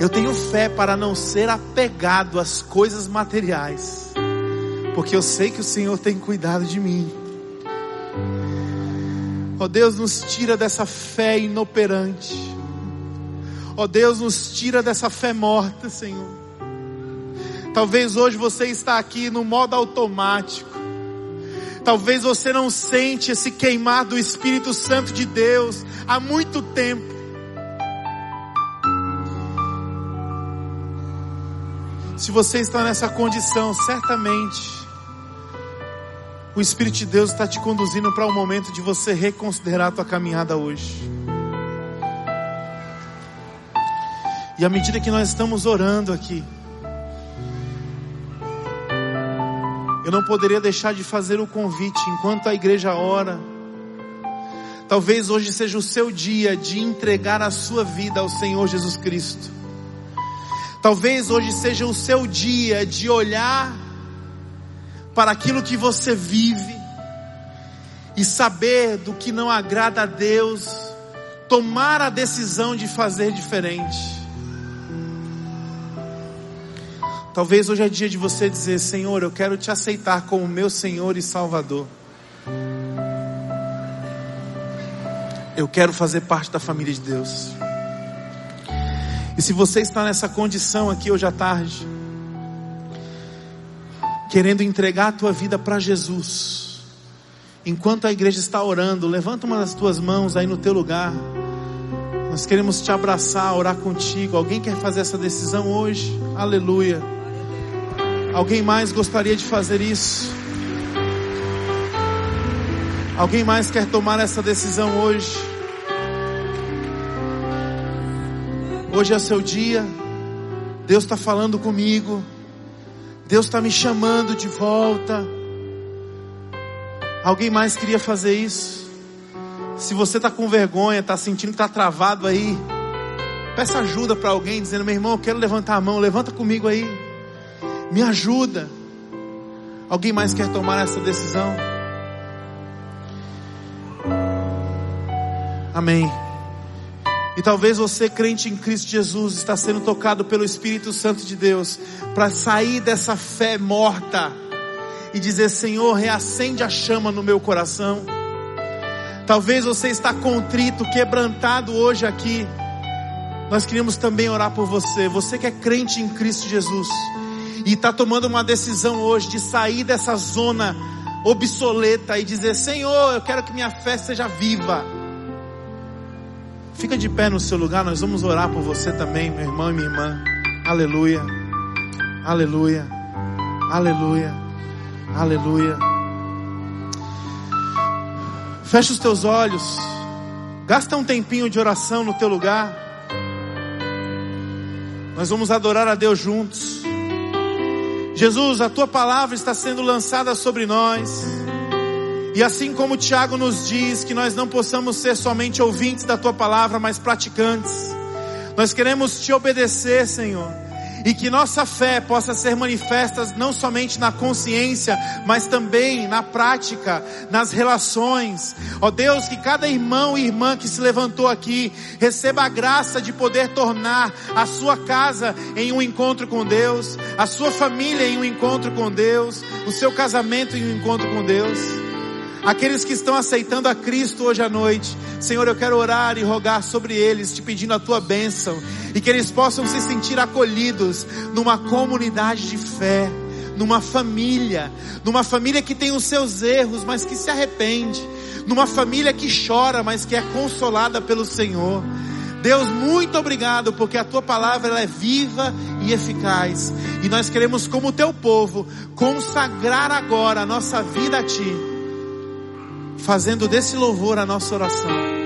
Eu tenho fé para não ser apegado às coisas materiais, porque eu sei que o Senhor tem cuidado de mim. Ó oh Deus, nos tira dessa fé inoperante. Ó oh Deus, nos tira dessa fé morta, Senhor. Talvez hoje você está aqui no modo automático. Talvez você não sente esse queimar do Espírito Santo de Deus há muito tempo. Se você está nessa condição, certamente o Espírito de Deus está te conduzindo para o um momento de você reconsiderar a tua caminhada hoje. E à medida que nós estamos orando aqui, eu não poderia deixar de fazer o convite enquanto a igreja ora. Talvez hoje seja o seu dia de entregar a sua vida ao Senhor Jesus Cristo. Talvez hoje seja o seu dia de olhar para aquilo que você vive e saber do que não agrada a Deus, tomar a decisão de fazer diferente. Talvez hoje é dia de você dizer: Senhor, eu quero te aceitar como meu Senhor e Salvador. Eu quero fazer parte da família de Deus. E se você está nessa condição aqui hoje à tarde, querendo entregar a tua vida para Jesus, enquanto a igreja está orando, levanta uma das tuas mãos aí no teu lugar. Nós queremos te abraçar, orar contigo. Alguém quer fazer essa decisão hoje? Aleluia. Alguém mais gostaria de fazer isso? Alguém mais quer tomar essa decisão hoje? Hoje é seu dia. Deus está falando comigo. Deus está me chamando de volta. Alguém mais queria fazer isso? Se você está com vergonha, está sentindo que está travado aí, peça ajuda para alguém, dizendo: Meu irmão, eu quero levantar a mão, levanta comigo aí, me ajuda. Alguém mais quer tomar essa decisão? Amém. E talvez você, crente em Cristo Jesus, está sendo tocado pelo Espírito Santo de Deus para sair dessa fé morta e dizer: Senhor, reacende a chama no meu coração. Talvez você está contrito, quebrantado hoje aqui. Nós queríamos também orar por você. Você que é crente em Cristo Jesus e está tomando uma decisão hoje de sair dessa zona obsoleta e dizer: Senhor, eu quero que minha fé seja viva. Fica de pé no seu lugar, nós vamos orar por você também, meu irmão e minha irmã. Aleluia. Aleluia. Aleluia. Aleluia. Fecha os teus olhos. Gasta um tempinho de oração no teu lugar. Nós vamos adorar a Deus juntos. Jesus, a tua palavra está sendo lançada sobre nós. E assim como Tiago nos diz que nós não possamos ser somente ouvintes da tua palavra, mas praticantes. Nós queremos te obedecer, Senhor. E que nossa fé possa ser manifesta não somente na consciência, mas também na prática, nas relações. Ó Deus, que cada irmão e irmã que se levantou aqui receba a graça de poder tornar a sua casa em um encontro com Deus, a sua família em um encontro com Deus, o seu casamento em um encontro com Deus. Aqueles que estão aceitando a Cristo hoje à noite, Senhor, eu quero orar e rogar sobre eles, te pedindo a tua bênção, e que eles possam se sentir acolhidos numa comunidade de fé, numa família, numa família que tem os seus erros, mas que se arrepende, numa família que chora, mas que é consolada pelo Senhor. Deus, muito obrigado, porque a tua palavra ela é viva e eficaz, e nós queremos, como teu povo, consagrar agora a nossa vida a ti fazendo desse louvor a nossa oração.